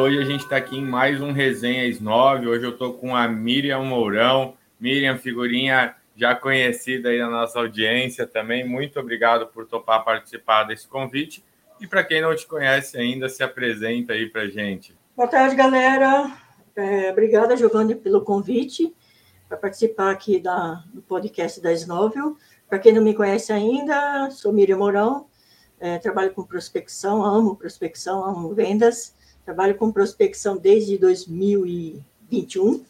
hoje a gente está aqui em mais um Resenhas 9. Hoje eu estou com a Miriam Mourão. Miriam, figurinha já conhecida aí na nossa audiência também. Muito obrigado por topar participar desse convite. E para quem não te conhece ainda, se apresenta aí para gente. Boa tarde, galera. É, obrigada, Giovanni, pelo convite para participar aqui da, do podcast da Snovel. Para quem não me conhece ainda, sou Miriam Mourão, é, trabalho com prospecção, amo prospecção, amo vendas, trabalho com prospecção desde 2021.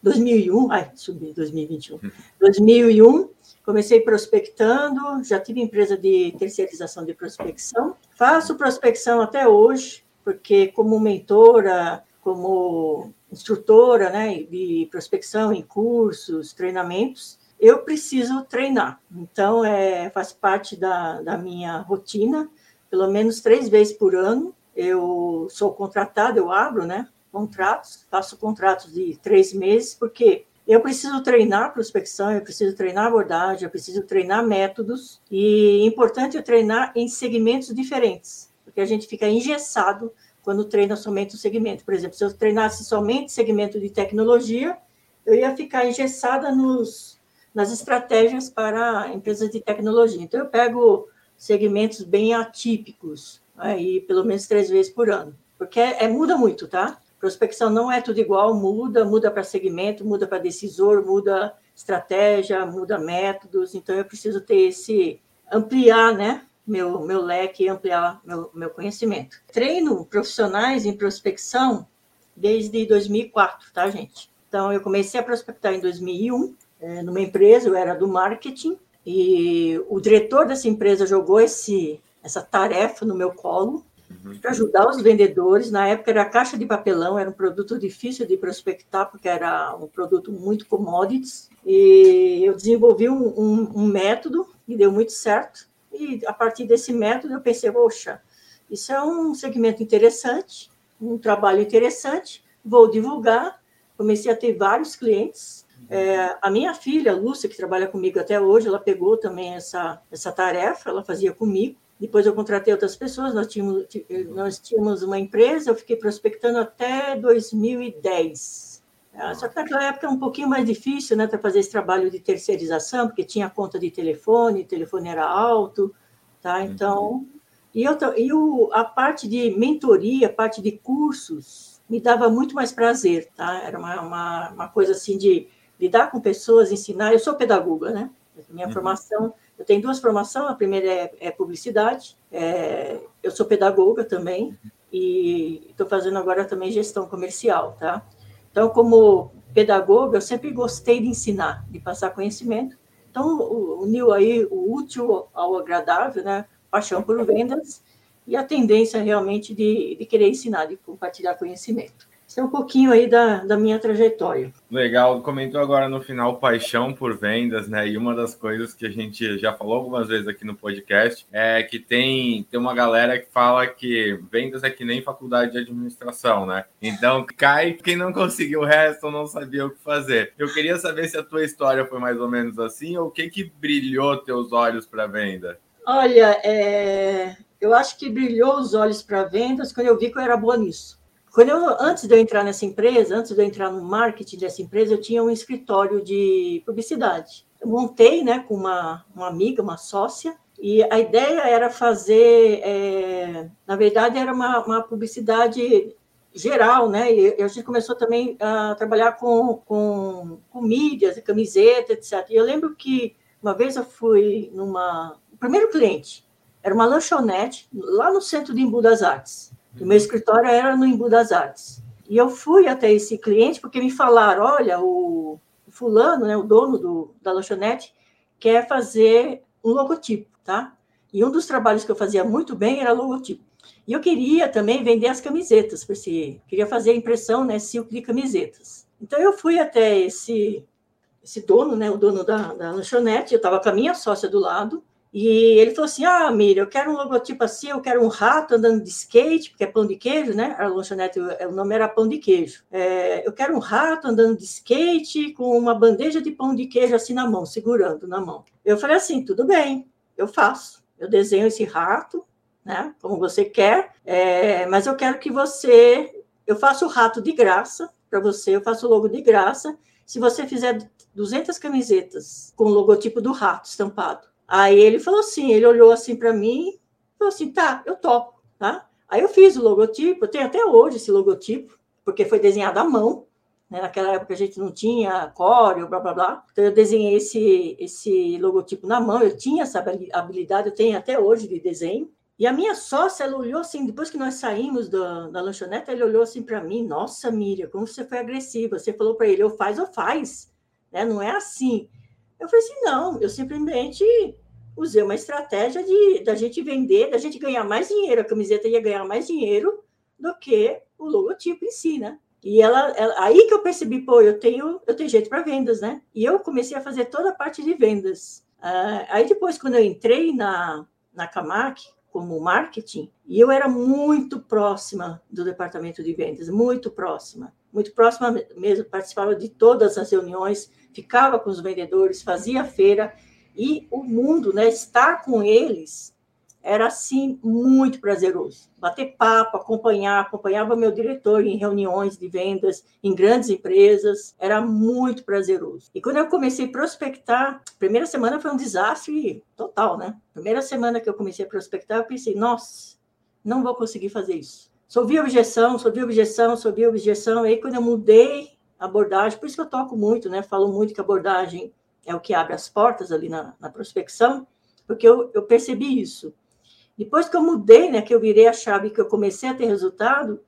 2001, ai, subi, 2021. 2001, comecei prospectando, já tive empresa de terceirização de prospecção. Faço prospecção até hoje, porque como mentora, como instrutora né, de prospecção em cursos, treinamentos, eu preciso treinar. Então, é, faz parte da, da minha rotina, pelo menos três vezes por ano. Eu sou contratada, eu abro né, contratos, faço contratos de três meses, porque eu preciso treinar prospecção, eu preciso treinar abordagem, eu preciso treinar métodos, e é importante eu treinar em segmentos diferentes, porque a gente fica engessado quando treina somente o segmento. Por exemplo, se eu treinasse somente segmento de tecnologia, eu ia ficar engessada nos, nas estratégias para empresas de tecnologia. Então, eu pego segmentos bem atípicos, aí pelo menos três vezes por ano, porque é, é muda muito, tá? Prospecção não é tudo igual, muda, muda para segmento, muda para decisor, muda estratégia, muda métodos. Então, eu preciso ter esse ampliar, né? Meu, meu leque ampliar meu, meu conhecimento. Treino profissionais em prospecção desde 2004, tá, gente? Então, eu comecei a prospectar em 2001, é, numa empresa, eu era do marketing, e o diretor dessa empresa jogou esse, essa tarefa no meu colo, uhum. para ajudar os vendedores. Na época era caixa de papelão, era um produto difícil de prospectar, porque era um produto muito commodities. E eu desenvolvi um, um, um método que deu muito certo. E a partir desse método eu pensei, poxa, isso é um segmento interessante, um trabalho interessante, vou divulgar. Comecei a ter vários clientes. É, a minha filha, Lúcia, que trabalha comigo até hoje, ela pegou também essa, essa tarefa, ela fazia comigo. Depois eu contratei outras pessoas, nós tínhamos, nós tínhamos uma empresa, eu fiquei prospectando até 2010. Ah, só que naquela época é um pouquinho mais difícil né, para fazer esse trabalho de terceirização, porque tinha conta de telefone, o telefone era alto, tá? Então, e, eu, e o, a parte de mentoria, a parte de cursos, me dava muito mais prazer, tá? Era uma, uma, uma coisa assim de lidar com pessoas, ensinar. Eu sou pedagoga, né? Minha uhum. formação eu tenho duas formações, a primeira é, é publicidade, é, eu sou pedagoga também, e estou fazendo agora também gestão comercial, tá? Então, como pedagoga, eu sempre gostei de ensinar, de passar conhecimento. Então, uniu aí o útil ao agradável, né? Paixão por vendas e a tendência realmente de, de querer ensinar, de compartilhar conhecimento. Isso é um pouquinho aí da, da minha trajetória. Legal, comentou agora no final paixão por vendas, né? E uma das coisas que a gente já falou algumas vezes aqui no podcast é que tem, tem uma galera que fala que vendas é que nem faculdade de administração, né? Então cai quem não conseguiu o resto ou não sabia o que fazer. Eu queria saber se a tua história foi mais ou menos assim ou o que que brilhou teus olhos para venda? Olha, é... eu acho que brilhou os olhos para vendas quando eu vi que eu era boa nisso. Quando eu, antes de eu entrar nessa empresa, antes de eu entrar no marketing dessa empresa, eu tinha um escritório de publicidade. Eu montei, né, com uma, uma amiga, uma sócia, e a ideia era fazer, é, na verdade, era uma, uma publicidade geral, né? E a gente começou também a trabalhar com, com, com mídias, camiseta, etc. E eu lembro que uma vez eu fui numa. O primeiro cliente era uma lanchonete lá no centro de Embu das Artes. O meu escritório era no Embu das Artes. E eu fui até esse cliente porque me falaram: olha, o fulano, né, o dono do, da lanchonete, quer fazer um logotipo, tá? E um dos trabalhos que eu fazia muito bem era logotipo. E eu queria também vender as camisetas, porque queria fazer a impressão, né, silk de camisetas. Então eu fui até esse esse dono, né, o dono da, da lanchonete, eu estava com a minha sócia do lado, e ele falou assim: Ah, Miriam, eu quero um logotipo assim, eu quero um rato andando de skate, porque é pão de queijo, né? A lanchonete, o nome era pão de queijo. É, eu quero um rato andando de skate com uma bandeja de pão de queijo assim na mão, segurando na mão. Eu falei assim: tudo bem, eu faço. Eu desenho esse rato, né? Como você quer, é, mas eu quero que você eu faço o rato de graça para você, eu faço o logo de graça. Se você fizer 200 camisetas com o logotipo do rato estampado. Aí ele falou assim, ele olhou assim para mim, falou assim, tá, eu topo, tá? Aí eu fiz o logotipo, eu tenho até hoje esse logotipo, porque foi desenhado à mão, né? Naquela época a gente não tinha coreo, blá blá blá. Então eu desenhei esse, esse logotipo na mão, eu tinha essa habilidade, eu tenho até hoje de desenho. E a minha sócia, ela olhou assim, depois que nós saímos da, da lanchonete, ele olhou assim para mim: Nossa, Miriam, como você foi agressiva. Você falou para ele: ou faz ou faz. Né? Não é assim. Eu falei assim: Não, eu simplesmente usei uma estratégia de da gente vender, da gente ganhar mais dinheiro. A camiseta ia ganhar mais dinheiro do que o logotipo em si, né? E ela, ela, aí que eu percebi, pô, eu tenho, eu tenho jeito para vendas, né? E eu comecei a fazer toda a parte de vendas. Uh, aí depois, quando eu entrei na, na Camac, como marketing, e eu era muito próxima do departamento de vendas, muito próxima, muito próxima mesmo, participava de todas as reuniões, ficava com os vendedores, fazia feira, e o mundo, né, estar com eles era assim muito prazeroso. Bater papo, acompanhar, acompanhava meu diretor em reuniões de vendas em grandes empresas, era muito prazeroso. E quando eu comecei a prospectar, primeira semana foi um desastre total, né? Primeira semana que eu comecei a prospectar, eu pensei, nossa, não vou conseguir fazer isso. Soube objeção, soube objeção, soube objeção. E aí quando eu mudei abordagem, por isso que eu toco muito, né? Falo muito que a abordagem é o que abre as portas ali na, na prospecção, porque eu, eu percebi isso depois que eu mudei, né, que eu virei a chave, que eu comecei a ter resultado,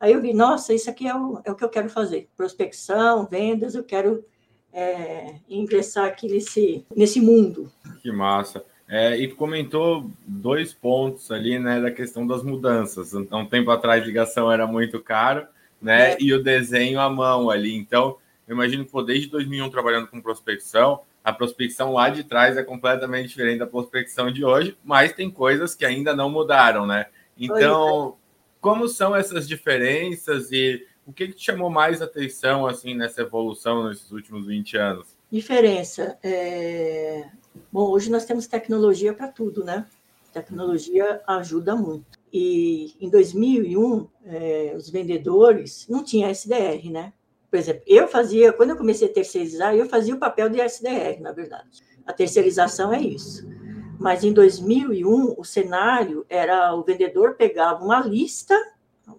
aí eu vi, nossa, isso aqui é o, é o que eu quero fazer. Prospecção, vendas, eu quero é, ingressar aqui nesse, nesse mundo. Que massa. É, e tu comentou dois pontos ali, né, da questão das mudanças. Então, um tempo atrás, ligação era muito caro, né, é. e o desenho à mão ali. Então, eu imagino que pô, desde 2001 trabalhando com prospecção, a prospecção lá de trás é completamente diferente da prospecção de hoje, mas tem coisas que ainda não mudaram, né? Então, como são essas diferenças e o que, que te chamou mais atenção assim nessa evolução nesses últimos 20 anos? Diferença. É... Bom, hoje nós temos tecnologia para tudo, né? Tecnologia ajuda muito. E em 2001, é, os vendedores não tinham SDR, né? Por exemplo, eu fazia, quando eu comecei a terceirizar, eu fazia o papel de SDR, na verdade. A terceirização é isso. Mas em 2001, o cenário era o vendedor pegava uma lista,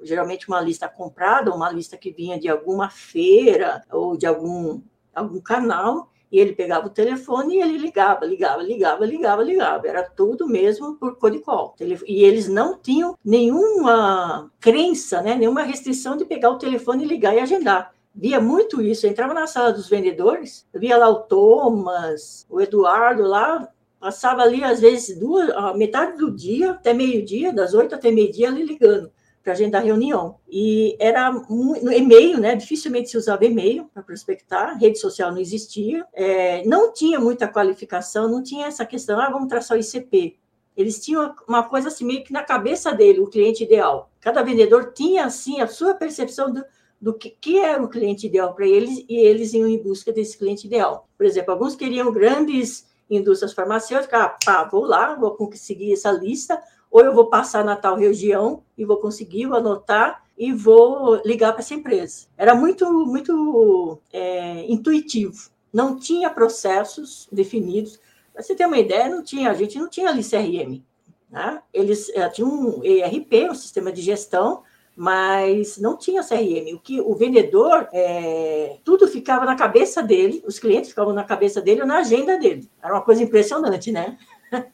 geralmente uma lista comprada, uma lista que vinha de alguma feira ou de algum, algum canal, e ele pegava o telefone e ele ligava, ligava, ligava, ligava, ligava. Era tudo mesmo por codicol. E eles não tinham nenhuma crença, né, nenhuma restrição de pegar o telefone e ligar e agendar via muito isso. Eu entrava na sala dos vendedores, via lá o Thomas, o Eduardo lá, passava ali às vezes duas, metade do dia até meio-dia, das oito até meio-dia, ali ligando para agendar reunião. E era no e-mail, né? Dificilmente se usava e-mail para prospectar, rede social não existia, é, não tinha muita qualificação, não tinha essa questão, ah, vamos traçar o ICP. Eles tinham uma coisa assim meio que na cabeça dele, o cliente ideal. Cada vendedor tinha assim a sua percepção do, do que, que era o cliente ideal para eles e eles iam em busca desse cliente ideal. Por exemplo, alguns queriam grandes indústrias farmacêuticas, ah, pá, vou lá, vou conseguir essa lista, ou eu vou passar na tal região e vou conseguir, vou anotar e vou ligar para essa empresa. Era muito, muito é, intuitivo. Não tinha processos definidos. Para você ter uma ideia, não tinha, a gente não tinha ali CRM. Né? Eles é, tinham um ERP, um sistema de gestão, mas não tinha CRM. O que o vendedor, é, tudo ficava na cabeça dele, os clientes ficavam na cabeça dele ou na agenda dele. Era uma coisa impressionante, né?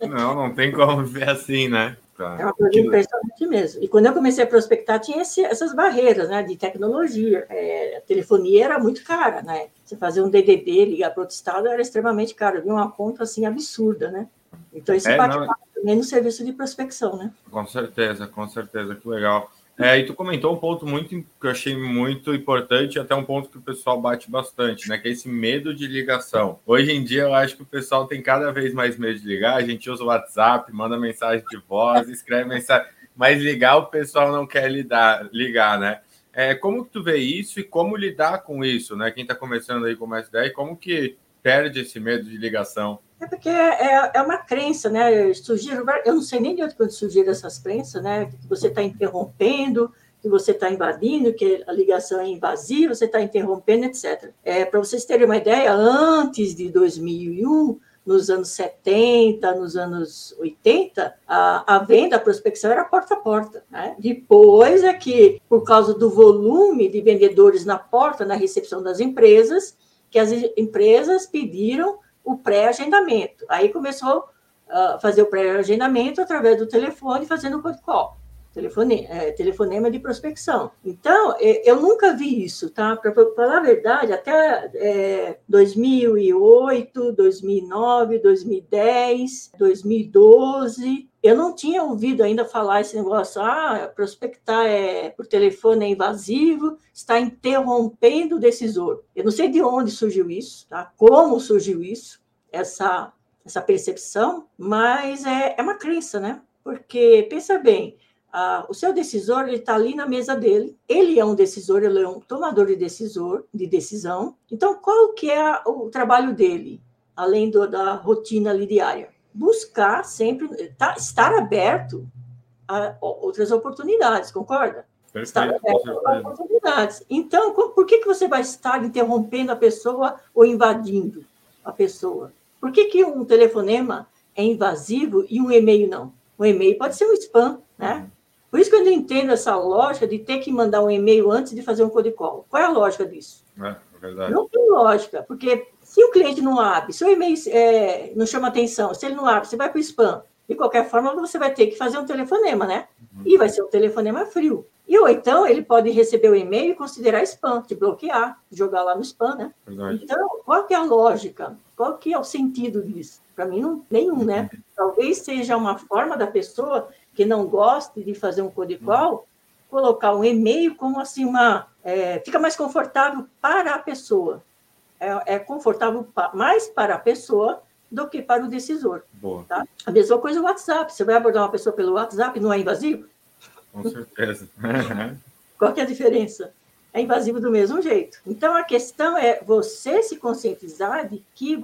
Não, não tem como ver assim, né? Tá. É uma coisa impressionante mesmo. E quando eu comecei a prospectar, tinha esse, essas barreiras né, de tecnologia. É, a telefonia era muito cara, né? Você fazer um DDD, ligar para outro estado, era extremamente caro. Havia uma conta assim absurda, né? Então, isso é, bate não... também no serviço de prospecção, né? Com certeza, com certeza, que legal. É, e tu comentou um ponto muito que eu achei muito importante, até um ponto que o pessoal bate bastante, né? Que é esse medo de ligação. Hoje em dia eu acho que o pessoal tem cada vez mais medo de ligar. A gente usa o WhatsApp, manda mensagem de voz, escreve mensagem, mas ligar o pessoal não quer lidar, ligar, né? É, como que tu vê isso e como lidar com isso, né? Quem está começando aí com mais ideia, como que perde esse medo de ligação? É porque é, é uma crença, né? Surgiram, eu não sei nem de onde surgiram essas crenças, né? Que você está interrompendo, que você está invadindo, que a ligação é invasiva, você está interrompendo, etc. É, Para vocês terem uma ideia, antes de 2001, nos anos 70, nos anos 80, a, a venda, a prospecção era porta a porta. Né? Depois é que, por causa do volume de vendedores na porta, na recepção das empresas, que as empresas pediram o pré-agendamento. Aí começou a fazer o pré-agendamento através do telefone, fazendo o call telefone, é, telefonema de prospecção. Então, eu nunca vi isso, tá? Para falar a verdade, até é, 2008, 2009, 2010, 2012, eu não tinha ouvido ainda falar esse negócio, ah, prospectar é, por telefone é invasivo, está interrompendo o decisor. Eu não sei de onde surgiu isso, tá? Como surgiu isso, essa, essa percepção, mas é, é uma crença, né? Porque, pensa bem, o seu decisor ele está ali na mesa dele. Ele é um decisor, ele é um tomador de decisor, de decisão. Então, qual que é o trabalho dele, além do, da rotina ali diária? Buscar sempre, tá, estar aberto a outras oportunidades, concorda? Perfeito, estar aberto a oportunidades. Então, por que, que você vai estar interrompendo a pessoa ou invadindo a pessoa? Por que, que um telefonema é invasivo e um e-mail não? Um e-mail pode ser um spam, né? Por isso que eu não entendo essa lógica de ter que mandar um e-mail antes de fazer um code call. Qual é a lógica disso? É, é. Não tem lógica, porque se o cliente não abre, se o e-mail é, não chama atenção, se ele não abre, você vai para o spam. De qualquer forma, você vai ter que fazer um telefonema, né? Uhum. E vai ser um telefonema frio. E ou então ele pode receber o e-mail e considerar spam, te bloquear, jogar lá no spam, né? Verdade. Então, qual que é a lógica? Qual que é o sentido disso? Para mim, não, nenhum, né? Uhum. Talvez seja uma forma da pessoa que não goste de fazer um code call, colocar um e-mail como assim uma é, fica mais confortável para a pessoa. É, é confortável pa, mais para a pessoa do que para o decisor. Boa. Tá? A mesma coisa o WhatsApp. Você vai abordar uma pessoa pelo WhatsApp, não é invasivo? Com certeza. Qual é a diferença? É invasivo do mesmo jeito. Então, a questão é você se conscientizar de que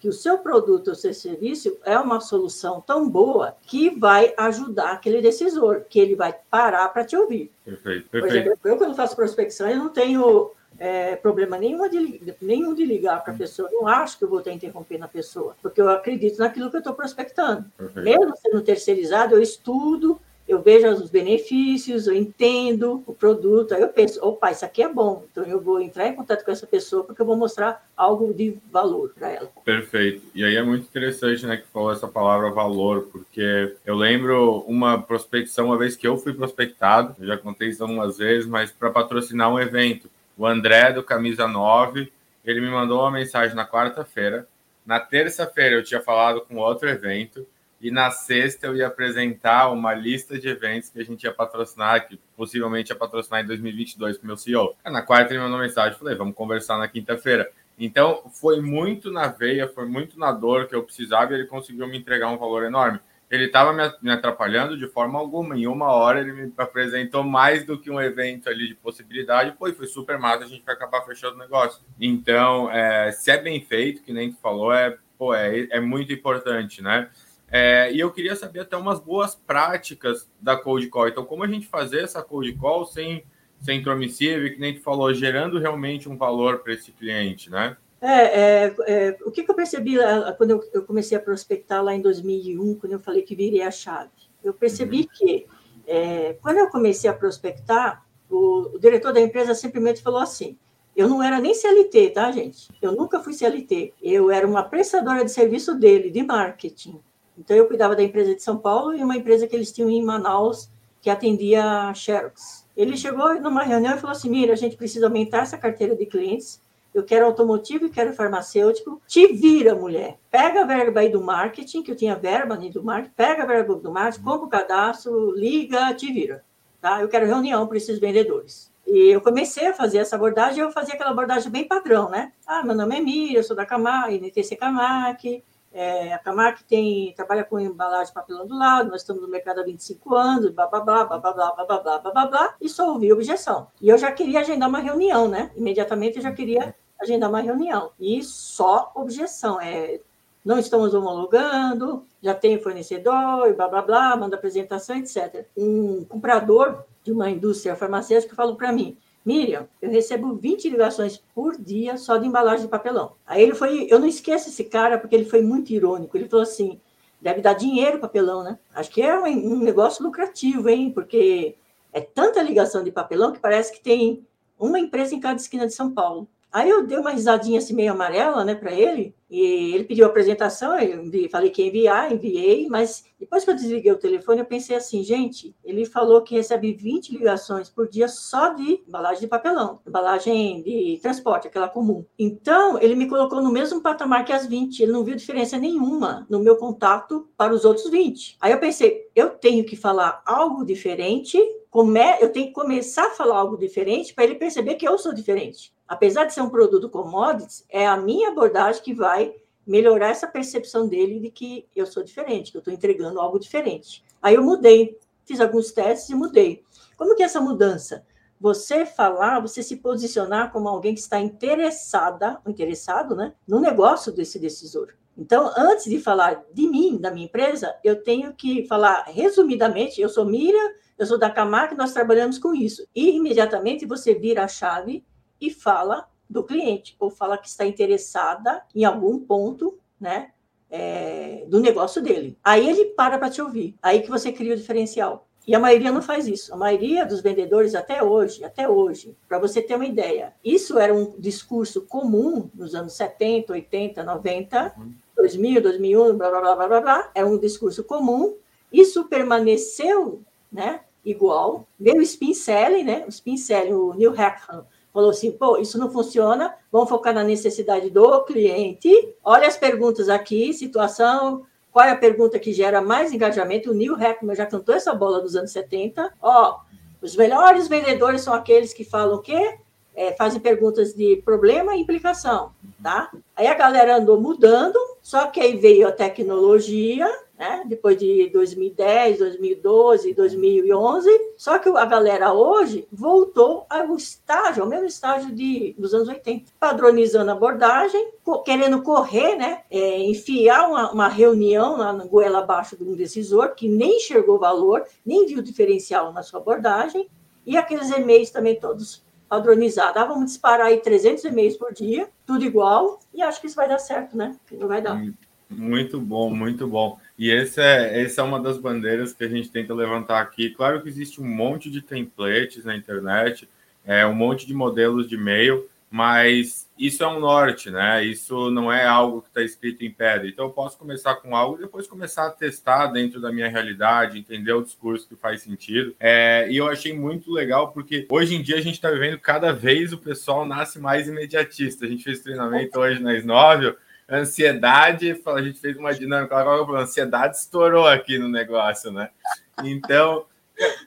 que o seu produto ou seu serviço é uma solução tão boa que vai ajudar aquele decisor, que ele vai parar para te ouvir. Perfeito, perfeito. Por exemplo, eu quando faço prospecção, eu não tenho é, problema nenhum de, nenhum de ligar para a pessoa. Eu não acho que eu vou estar interrompendo a pessoa, porque eu acredito naquilo que eu estou prospectando. Perfeito. Mesmo sendo terceirizado, eu estudo, eu vejo os benefícios, eu entendo o produto, aí eu penso, opa, isso aqui é bom, então eu vou entrar em contato com essa pessoa porque eu vou mostrar algo de valor para ela. Perfeito. E aí é muito interessante, né, que falou essa palavra valor, porque eu lembro uma prospecção, uma vez que eu fui prospectado, eu já contei isso algumas vezes, mas para patrocinar um evento. O André, do Camisa 9, ele me mandou uma mensagem na quarta-feira. Na terça-feira eu tinha falado com outro evento, e na sexta eu ia apresentar uma lista de eventos que a gente ia patrocinar, que possivelmente ia patrocinar em 2022 com o meu CEO. Na quarta ele mandou mensagem, falei, vamos conversar na quinta-feira. Então foi muito na veia, foi muito na dor que eu precisava e ele conseguiu me entregar um valor enorme. Ele estava me atrapalhando de forma alguma. Em uma hora ele me apresentou mais do que um evento ali de possibilidade. Foi, foi super massa, a gente vai acabar fechando o negócio. Então, é, se é bem feito, que nem tu falou, é, pô, é, é muito importante, né? É, e eu queria saber até umas boas práticas da cold call. Então, como a gente fazer essa cold call sem, sem intromissivo, que nem tu falou, gerando realmente um valor para esse cliente, né? É, é, é, o que, que, eu percebi lá, quando eu, eu, comecei a prospectar lá em 2001, quando eu falei que virei a chave? Eu percebi uhum. que, é, quando eu comecei a prospectar, o, o diretor da empresa simplesmente falou assim: eu não era nem CLT, tá, gente? Eu nunca fui CLT. Eu era uma prestadora de serviço dele, de marketing. Então, eu cuidava da empresa de São Paulo e uma empresa que eles tinham em Manaus, que atendia a Xerox. Ele chegou numa reunião e falou assim: Mira, a gente precisa aumentar essa carteira de clientes. Eu quero automotivo e quero farmacêutico. Te vira, mulher. Pega a verba aí do marketing, que eu tinha verba ali do marketing. Pega a verba do marketing, compra o cadastro, liga, te vira. Tá? Eu quero reunião para esses vendedores. E eu comecei a fazer essa abordagem, eu fazia aquela abordagem bem padrão, né? Ah, meu nome é Mira, eu sou da Camac, NTC Camac, é, a Camac tem, trabalha com embalagem de papelão do lado, nós estamos no mercado há 25 anos, blá, blá, blá, blá, blá, blá, blá, blá, blá, blá, blá, e só ouvi objeção. E eu já queria agendar uma reunião, né? Imediatamente eu já queria agendar uma reunião. E só objeção, é não estamos homologando, já tem fornecedor, e blá blá blá, manda apresentação, etc. Um comprador de uma indústria farmacêutica falou para mim, Miriam, eu recebo 20 ligações por dia só de embalagem de papelão. Aí ele foi, eu não esqueço esse cara porque ele foi muito irônico. Ele falou assim: deve dar dinheiro papelão, né? Acho que é um, um negócio lucrativo, hein? Porque é tanta ligação de papelão que parece que tem uma empresa em cada esquina de São Paulo. Aí eu dei uma risadinha assim meio amarela, né, para ele, e ele pediu a apresentação, eu falei que ia enviar, enviei, mas depois que eu desliguei o telefone, eu pensei assim, gente, ele falou que recebe 20 ligações por dia só de embalagem de papelão, embalagem de transporte, aquela comum. Então, ele me colocou no mesmo patamar que as 20, ele não viu diferença nenhuma no meu contato para os outros 20. Aí eu pensei, eu tenho que falar algo diferente, come... eu tenho que começar a falar algo diferente para ele perceber que eu sou diferente apesar de ser um produto commodities, é a minha abordagem que vai melhorar essa percepção dele de que eu sou diferente, que eu estou entregando algo diferente. Aí eu mudei, fiz alguns testes e mudei. Como que é essa mudança? Você falar, você se posicionar como alguém que está interessada, interessado, né, no negócio desse decisor. Então, antes de falar de mim, da minha empresa, eu tenho que falar resumidamente, eu sou Miriam, eu sou da Camargo, nós trabalhamos com isso. E imediatamente você vira a chave e fala do cliente, ou fala que está interessada em algum ponto, né, é, do negócio dele. Aí ele para para te ouvir. Aí que você cria o diferencial. E a maioria não faz isso. A maioria dos vendedores, até hoje, até hoje, para você ter uma ideia, isso era um discurso comum nos anos 70, 80, 90, uhum. 2000, 2001, blá, blá, blá, blá, blá, blá. Era um discurso comum. Isso permaneceu, né, igual. Veio o spin selling, né, o spin selling, o Neil Hackham, falou assim: pô, isso não funciona, vamos focar na necessidade do cliente. Olha as perguntas aqui, situação. Qual é a pergunta que gera mais engajamento? O Neil Heckman já cantou essa bola dos anos 70. Ó, os melhores vendedores são aqueles que falam o quê? É, fazem perguntas de problema e implicação, tá? Aí a galera andou mudando, só que aí veio a tecnologia, né? depois de 2010, 2012, 2011. Só que a galera hoje voltou ao estágio, ao mesmo estágio de, dos anos 80, padronizando a abordagem, querendo correr, né? É, enfiar uma, uma, reunião lá no goela abaixo de um decisor que nem enxergou valor, nem viu diferencial na sua abordagem, e aqueles e-mails também todos padronizados. Ah, vamos disparar aí 300 e-mails por dia, tudo igual, e acho que isso vai dar certo, né? Não vai dar. Muito bom, muito bom. E esse é, essa é uma das bandeiras que a gente tenta levantar aqui. Claro que existe um monte de templates na internet, é, um monte de modelos de e-mail, mas isso é um norte, né? Isso não é algo que está escrito em pedra. Então, eu posso começar com algo e depois começar a testar dentro da minha realidade, entender o discurso que faz sentido. É, e eu achei muito legal porque hoje em dia a gente está vivendo cada vez o pessoal nasce mais imediatista. A gente fez treinamento hoje na Snóvel ansiedade, a gente fez uma dinâmica, a ansiedade estourou aqui no negócio, né? Então,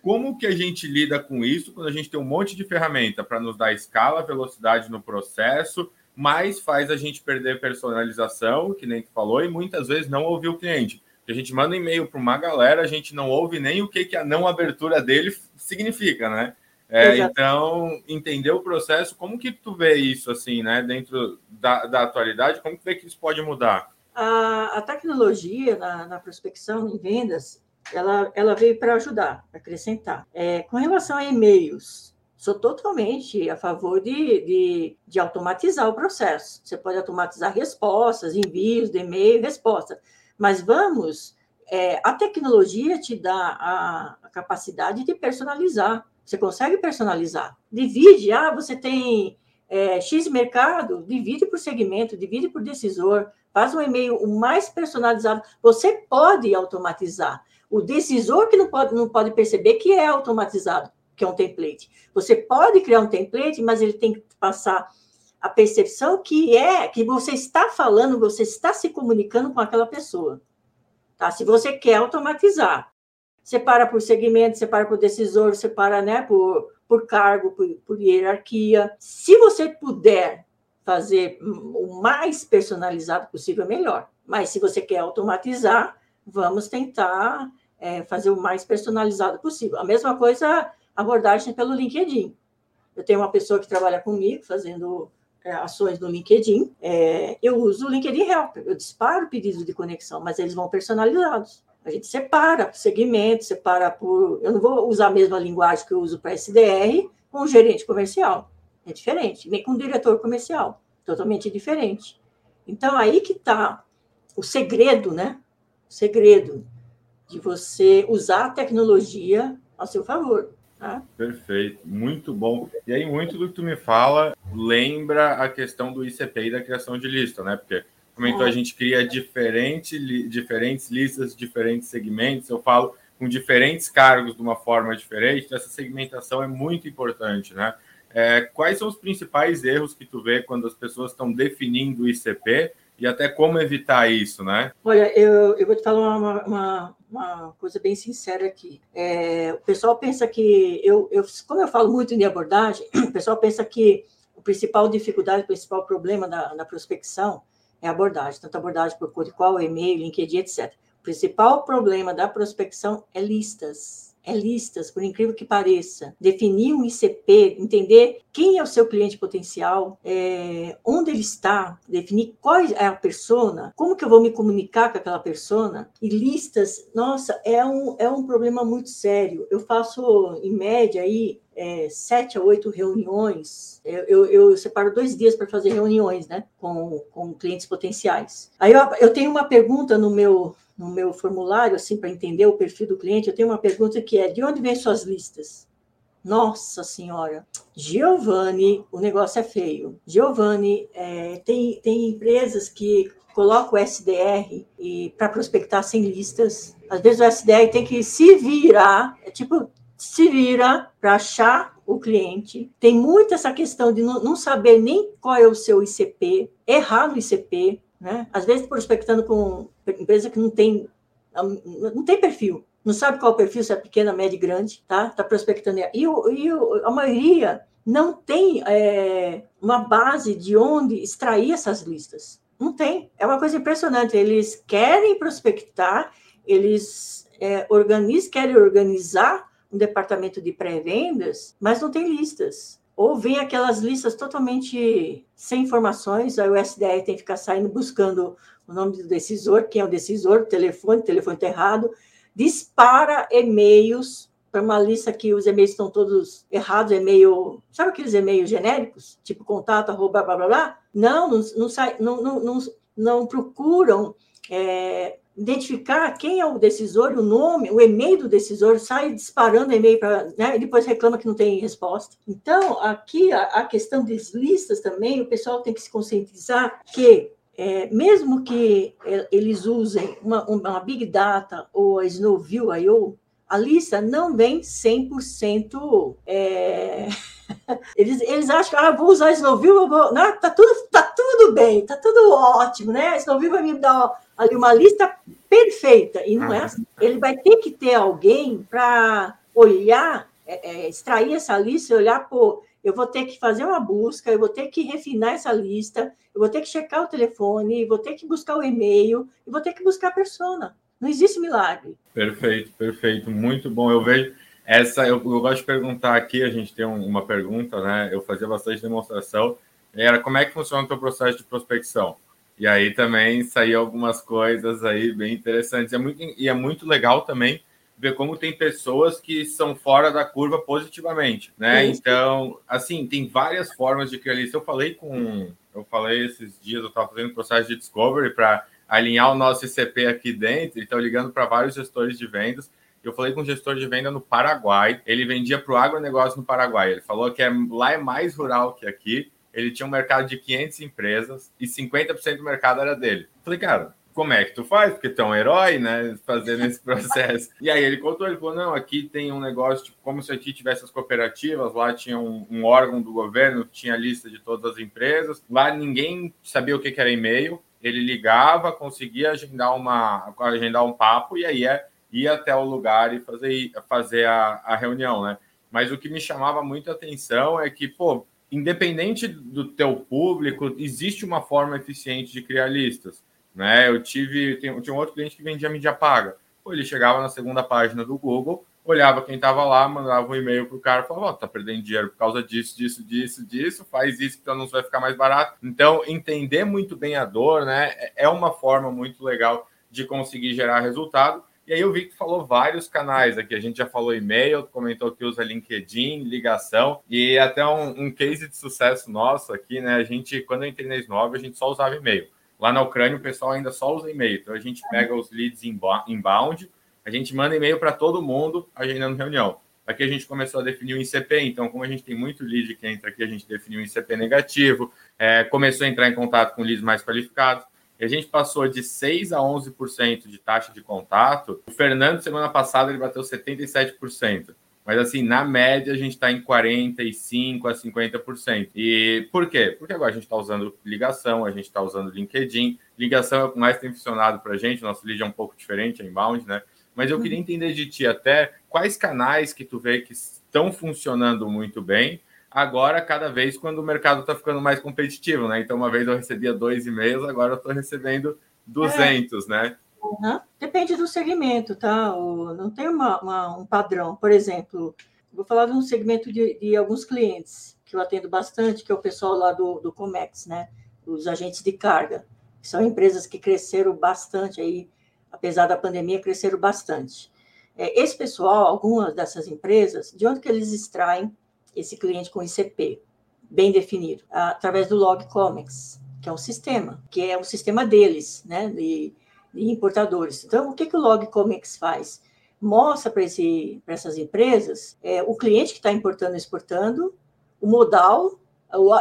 como que a gente lida com isso quando a gente tem um monte de ferramenta para nos dar escala, velocidade no processo, mas faz a gente perder personalização, que nem tu falou, e muitas vezes não ouvir o cliente. A gente manda e-mail para uma galera, a gente não ouve nem o que, que a não abertura dele significa, né? É, então, entender o processo, como que tu vê isso, assim, né, dentro da, da atualidade, como que vê que isso pode mudar? A, a tecnologia na, na, prospecção em vendas, ela, ela veio para ajudar, acrescentar. É, com relação a e-mails, sou totalmente a favor de, de, de, automatizar o processo. Você pode automatizar respostas, envios de e-mail, resposta. Mas vamos, é, a tecnologia te dá a, a capacidade de personalizar você consegue personalizar. Divide, ah, você tem é, X mercado, divide por segmento, divide por decisor, faz um e-mail o mais personalizado. Você pode automatizar. O decisor que não pode, não pode perceber que é automatizado, que é um template. Você pode criar um template, mas ele tem que passar a percepção que é que você está falando, você está se comunicando com aquela pessoa. Tá? Se você quer automatizar, separa por segmento, separa por decisor, separa né, por, por cargo, por, por hierarquia. Se você puder fazer o mais personalizado possível, melhor. Mas se você quer automatizar, vamos tentar é, fazer o mais personalizado possível. A mesma coisa, abordagem pelo LinkedIn. Eu tenho uma pessoa que trabalha comigo fazendo é, ações no LinkedIn. É, eu uso o LinkedIn Helper. Eu disparo pedidos de conexão, mas eles vão personalizados. A gente separa por segmento, separa por. Eu não vou usar a mesma linguagem que eu uso para SDR com o gerente comercial. É diferente, nem com o diretor comercial. Totalmente diferente. Então, aí que está o segredo, né? O segredo de você usar a tecnologia a seu favor. Tá? Perfeito, muito bom. E aí, muito do que tu me fala lembra a questão do ICP e da criação de lista, né? Porque como então a gente cria diferente, diferentes listas, diferentes segmentos, eu falo com diferentes cargos de uma forma diferente, então essa segmentação é muito importante, né? É, quais são os principais erros que tu vê quando as pessoas estão definindo o ICP e até como evitar isso, né? Olha, eu, eu vou te falar uma, uma, uma coisa bem sincera aqui. É, o pessoal pensa que, eu, eu, como eu falo muito em abordagem, o pessoal pensa que a principal dificuldade, o principal problema da prospecção é abordagem, tanto abordagem por qual, e-mail, LinkedIn, etc. O principal problema da prospecção é listas é listas, por incrível que pareça. Definir um ICP, entender quem é o seu cliente potencial, é, onde ele está, definir qual é a persona, como que eu vou me comunicar com aquela persona. E listas, nossa, é um, é um problema muito sério. Eu faço, em média, aí, é, sete a oito reuniões. Eu, eu, eu separo dois dias para fazer reuniões né, com, com clientes potenciais. Aí eu, eu tenho uma pergunta no meu, no meu formulário, assim, para entender o perfil do cliente, eu tenho uma pergunta que é: de onde vêm suas listas? Nossa Senhora, Giovanni, o negócio é feio. Giovanni, é, tem, tem empresas que colocam o SDR para prospectar sem listas. Às vezes o SDR tem que se virar, é tipo, se vira para achar o cliente. Tem muito essa questão de não, saber nem qual é o seu ICP, errar no ICP, né? Às vezes prospectando com empresa que não tem não tem perfil, não sabe qual é o perfil, se é pequena, média, grande, tá? Tá prospectando e, o, e a maioria não tem é, uma base de onde extrair essas listas. Não tem. É uma coisa impressionante. Eles querem prospectar, eles é, organizam, querem organizar um departamento de pré-vendas, mas não tem listas ou vem aquelas listas totalmente sem informações, aí o SDR tem que ficar saindo buscando o nome do decisor, quem é o decisor, telefone, telefone está errado, dispara e-mails para uma lista que os e-mails estão todos errados, e-mail, sabe aqueles e-mails genéricos, tipo contato, arroba, blá, blá, blá? Não, não, não, não, não, não, não procuram é, identificar quem é o decisor, o nome, o e-mail do decisor, sai disparando e-mail para, né, e depois reclama que não tem resposta. Então, aqui a, a, questão das listas também, o pessoal tem que se conscientizar que é, mesmo que é, eles usem uma, uma, Big Data ou a Snowview I.O., a lista não vem 100% é... eles, eles acham ah, vou usar a Snowview, vou... Não, tá tudo, tá tudo bem, tá tudo ótimo, né? Snowview vai me dar ali uma lista perfeita, e não é assim. Ele vai ter que ter alguém para olhar, é, é, extrair essa lista e olhar, pô, eu vou ter que fazer uma busca, eu vou ter que refinar essa lista, eu vou ter que checar o telefone, vou ter que buscar o e-mail, e vou ter que buscar a persona. Não existe milagre. Perfeito, perfeito, muito bom. Eu vejo essa, eu, eu gosto de perguntar aqui, a gente tem um, uma pergunta, né? Eu fazia bastante demonstração, era como é que funciona o teu processo de prospecção? E aí também saíram algumas coisas aí bem interessantes. É muito, e é muito legal também ver como tem pessoas que são fora da curva positivamente, né? Então, assim, tem várias formas de criar lista. Eu falei com, eu falei esses dias, eu estava fazendo processo de discovery para alinhar o nosso ICP aqui dentro, então ligando para vários gestores de vendas. Eu falei com um gestor de venda no Paraguai, ele vendia para o agronegócio no Paraguai. Ele falou que é, lá é mais rural que aqui, ele tinha um mercado de 500 empresas e 50% do mercado era dele. Falei, cara, como é que tu faz? Porque tu é um herói, né? Fazendo esse processo. e aí ele contou, ele falou, não, aqui tem um negócio, tipo, como se aqui tivesse as cooperativas, lá tinha um, um órgão do governo tinha a lista de todas as empresas. Lá ninguém sabia o que, que era e-mail. Ele ligava, conseguia agendar, uma, agendar um papo e aí é, ia até o lugar e fazer, fazer a, a reunião, né? Mas o que me chamava muito a atenção é que, pô, independente do teu público, existe uma forma eficiente de criar listas. Né? Eu tive tinha um outro cliente que vendia mídia paga. Pô, ele chegava na segunda página do Google, olhava quem estava lá, mandava um e-mail para o cara falava: oh, tá perdendo dinheiro por causa disso, disso, disso, disso, faz isso que o anúncio vai ficar mais barato. Então, entender muito bem a dor né, é uma forma muito legal de conseguir gerar resultado. E aí eu vi que falou vários canais aqui. A gente já falou e-mail, comentou que usa LinkedIn, ligação, e até um, um case de sucesso nosso aqui, né? A gente, quando eu entrei na Snove, a gente só usava e-mail. Lá na Ucrânia, o pessoal ainda só usa e-mail. Então a gente pega os leads inbound, a gente manda e-mail para todo mundo, agendando reunião. Aqui a gente começou a definir o ICP, então, como a gente tem muito lead que entra aqui, a gente definiu o ICP negativo, é, começou a entrar em contato com leads mais qualificados a gente passou de 6 a 11% de taxa de contato. O Fernando, semana passada, ele bateu 77%. Mas, assim, na média, a gente está em 45% a 50%. E por quê? Porque agora a gente está usando ligação, a gente está usando LinkedIn. Ligação é o que mais tem funcionado para a gente. Nosso lead é um pouco diferente, é inbound, né? Mas eu queria entender de ti até quais canais que tu vê que estão funcionando muito bem agora cada vez quando o mercado está ficando mais competitivo, né? Então, uma vez eu recebia dois e-mails, agora eu estou recebendo 200, é. né? Uhum. Depende do segmento, tá? Não tem uma, uma, um padrão. Por exemplo, vou falar de um segmento de, de, alguns clientes que eu atendo bastante, que é o pessoal lá do, do Comex, né? Os agentes de carga. São empresas que cresceram bastante aí, apesar da pandemia, cresceram bastante. É, esse pessoal, algumas dessas empresas, de onde que eles extraem esse cliente com ICP bem definido, através do Log Comics, que é um sistema, que é um sistema deles, né, de, de importadores. Então, o que, que o Log Comics faz? Mostra para essas empresas é, o cliente que está importando e exportando, o modal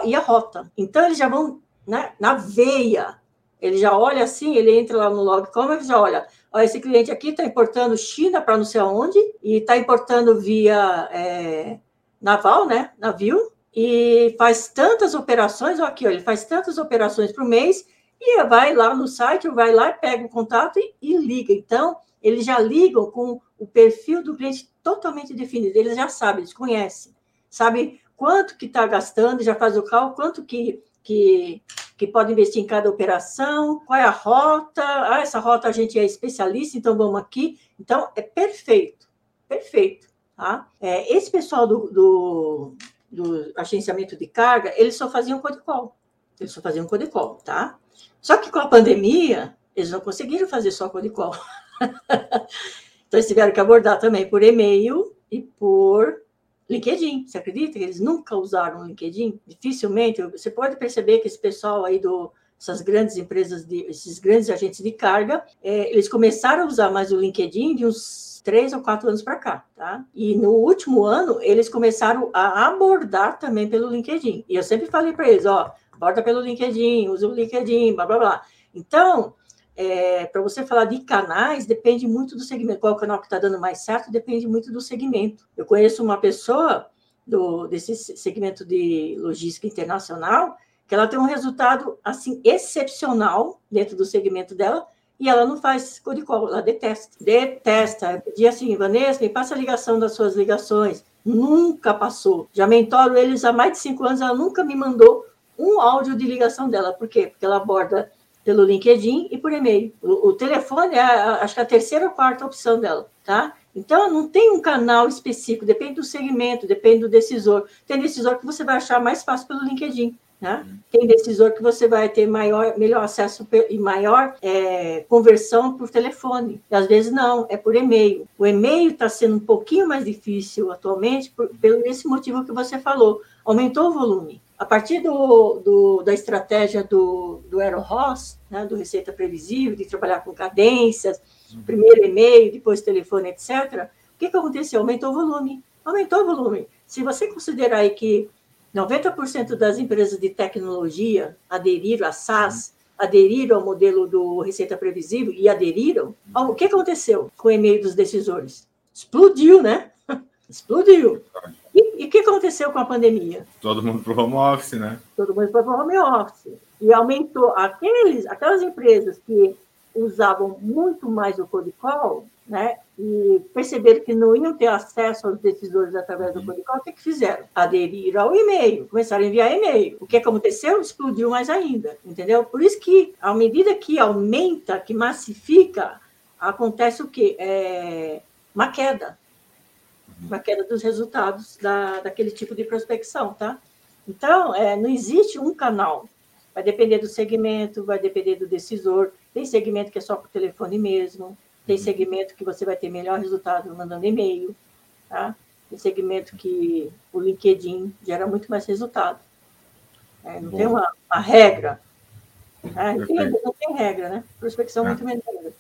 e a rota. Então, eles já vão né, na veia. Ele já olha assim, ele entra lá no Log Comics, já olha, ó, esse cliente aqui está importando China para não sei aonde, e está importando via é, naval, né? Navio, e faz tantas operações, ó, aqui, ó, ele faz tantas operações por mês, e vai lá no site, vai lá, pega o contato e, e liga. Então, eles já ligam com o perfil do cliente totalmente definido, eles já sabem, eles conhecem, sabe quanto que está gastando, já faz o cálculo, quanto que, que, que pode investir em cada operação, qual é a rota, ah, essa rota a gente é especialista, então vamos aqui. Então, é perfeito, perfeito. Tá? É, esse pessoal do, do, do, agenciamento de carga, eles só faziam codecall. Eles só faziam codecall, tá? Só que com a pandemia, eles não conseguiram fazer só codecall. então, eles tiveram que abordar também por e-mail e por LinkedIn. Você acredita que eles nunca usaram o LinkedIn? Dificilmente. Você pode perceber que esse pessoal aí do essas grandes empresas, de, esses grandes agentes de carga, é, eles começaram a usar mais o LinkedIn de uns três ou quatro anos para cá, tá? E no último ano, eles começaram a abordar também pelo LinkedIn. E eu sempre falei para eles, ó, aborda pelo LinkedIn, usa o LinkedIn, blá, blá, blá. Então, é, para você falar de canais, depende muito do segmento. Qual canal que está dando mais certo, depende muito do segmento. Eu conheço uma pessoa do, desse segmento de logística internacional que ela tem um resultado assim excepcional dentro do segmento dela, e ela não faz codicol, ela detesta. Detesta. Diz assim, Vanessa, me passa a ligação das suas ligações. Nunca passou. Já mentoro eles há mais de cinco anos, ela nunca me mandou um áudio de ligação dela. Por quê? Porque ela aborda pelo LinkedIn e por e-mail. O, o telefone é, acho que a terceira ou quarta opção dela, tá? Então, não tem um canal específico, depende do segmento, depende do decisor. Tem decisor que você vai achar mais fácil pelo LinkedIn. Né? Tem decisor que você vai ter maior, melhor acesso e maior é, conversão por telefone. E às vezes não, é por e-mail. O e-mail está sendo um pouquinho mais difícil atualmente por, pelo esse motivo que você falou. Aumentou o volume. A partir do, do da estratégia do, do AeroHoss, né, do Receita Previsível, de trabalhar com cadências, uhum. primeiro e-mail, depois telefone, etc., o que, que aconteceu? Aumentou o volume. Aumentou o volume. Se você considerar aí que 90% das empresas de tecnologia aderiram a SaaS, aderiram ao modelo do Receita Previsível e aderiram. O que aconteceu com o e-mail dos decisores? Explodiu, né? Explodiu. E o que aconteceu com a pandemia? Todo mundo para o home office, né? Todo mundo para o home office. E aumentou aqueles, aquelas empresas que usavam muito mais o code call, né? E perceberam que não iam ter acesso aos decisores através do uhum. Codicol, o que, que fizeram? Aderiram ao e-mail, começaram a enviar e-mail. O que aconteceu? Explodiu mais ainda, entendeu? Por isso que, à medida que aumenta, que massifica, acontece o quê? É uma queda. Uhum. Uma queda dos resultados da, daquele tipo de prospecção, tá? Então, é, não existe um canal. Vai depender do segmento, vai depender do decisor. Tem segmento que é só por telefone mesmo, Tem uhum. segmento que você vai ter melhor resultado mandando e-mail, tá? Tem segmento que o LinkedIn gera muito mais resultado. É, não Bom. tem uma, uma regra. Né? Não, tem, não tem regra, né? Prospecção é muito menos regra.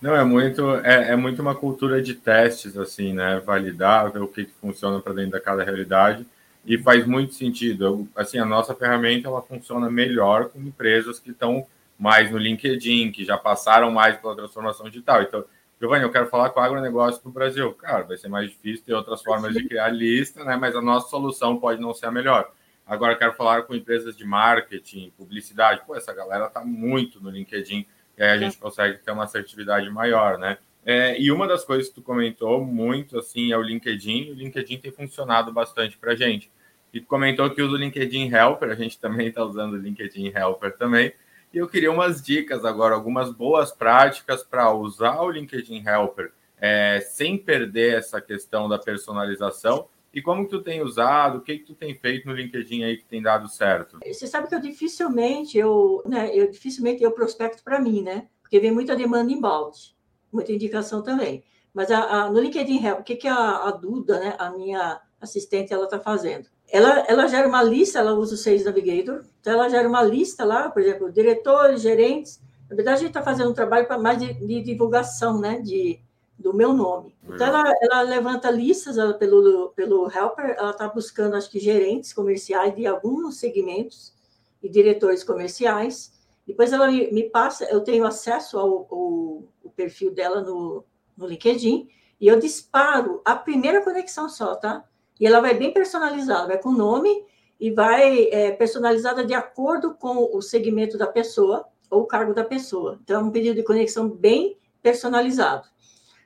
Não, é muito, é, é muito uma cultura de testes, assim, né? Validar, ver o que, que funciona para dentro da cada realidade. E faz muito sentido. Eu, assim, a nossa ferramenta ela funciona melhor com empresas que estão mais no LinkedIn, que já passaram mais pela transformação digital. Então, Giovanni, eu quero falar com o agronegócio no Brasil. Cara, vai ser mais difícil ter outras formas de criar lista, né? Mas a nossa solução pode não ser a melhor. Agora, quero falar com empresas de marketing, publicidade. Pô, essa galera está muito no LinkedIn e aí a gente consegue ter uma assertividade maior, né? É, e uma das coisas que tu comentou muito assim é o LinkedIn. O LinkedIn tem funcionado bastante para gente. E tu comentou que usa o LinkedIn Helper, a gente também está usando o LinkedIn Helper também. E eu queria umas dicas agora, algumas boas práticas para usar o LinkedIn Helper é, sem perder essa questão da personalização. E como que tu tem usado? O que que tu tem feito no LinkedIn aí que tem dado certo? Você sabe que eu dificilmente eu, né, eu dificilmente eu prospecto para mim, né? Porque vem muita demanda inbound, muita indicação também. Mas a, a, no LinkedIn Help, o que que a, a Duda, né, a minha assistente, ela está fazendo? Ela, ela gera uma lista, ela usa o Sales Navigator, então ela gera uma lista lá, por exemplo, diretores, gerentes. Na verdade, a gente está fazendo um trabalho para mais de, de divulgação, né, de do meu nome. Então, ela, ela levanta listas ela, pelo, pelo Helper, ela está buscando, acho que, gerentes comerciais de alguns segmentos e diretores comerciais. Depois ela me, me passa, eu tenho acesso ao, ao, ao, perfil dela no, no LinkedIn e eu disparo a primeira conexão só, tá? E ela vai bem personalizada, vai com nome e vai é, personalizada de acordo com o segmento da pessoa ou o cargo da pessoa. Então, é um pedido de conexão bem personalizado.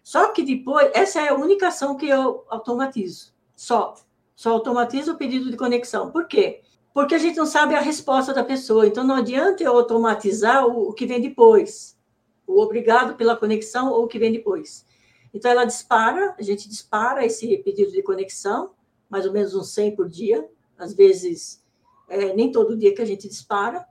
Só que depois, essa é a única ação que eu automatizo. Só. Só automatizo o pedido de conexão. Por quê? Porque a gente não sabe a resposta da pessoa. Então, não adianta eu automatizar o, o que vem depois. O obrigado pela conexão ou o que vem depois. Então, ela dispara, a gente dispara esse pedido de conexão, mais ou menos uns 100 por dia. Às vezes, é, nem todo dia que a gente dispara.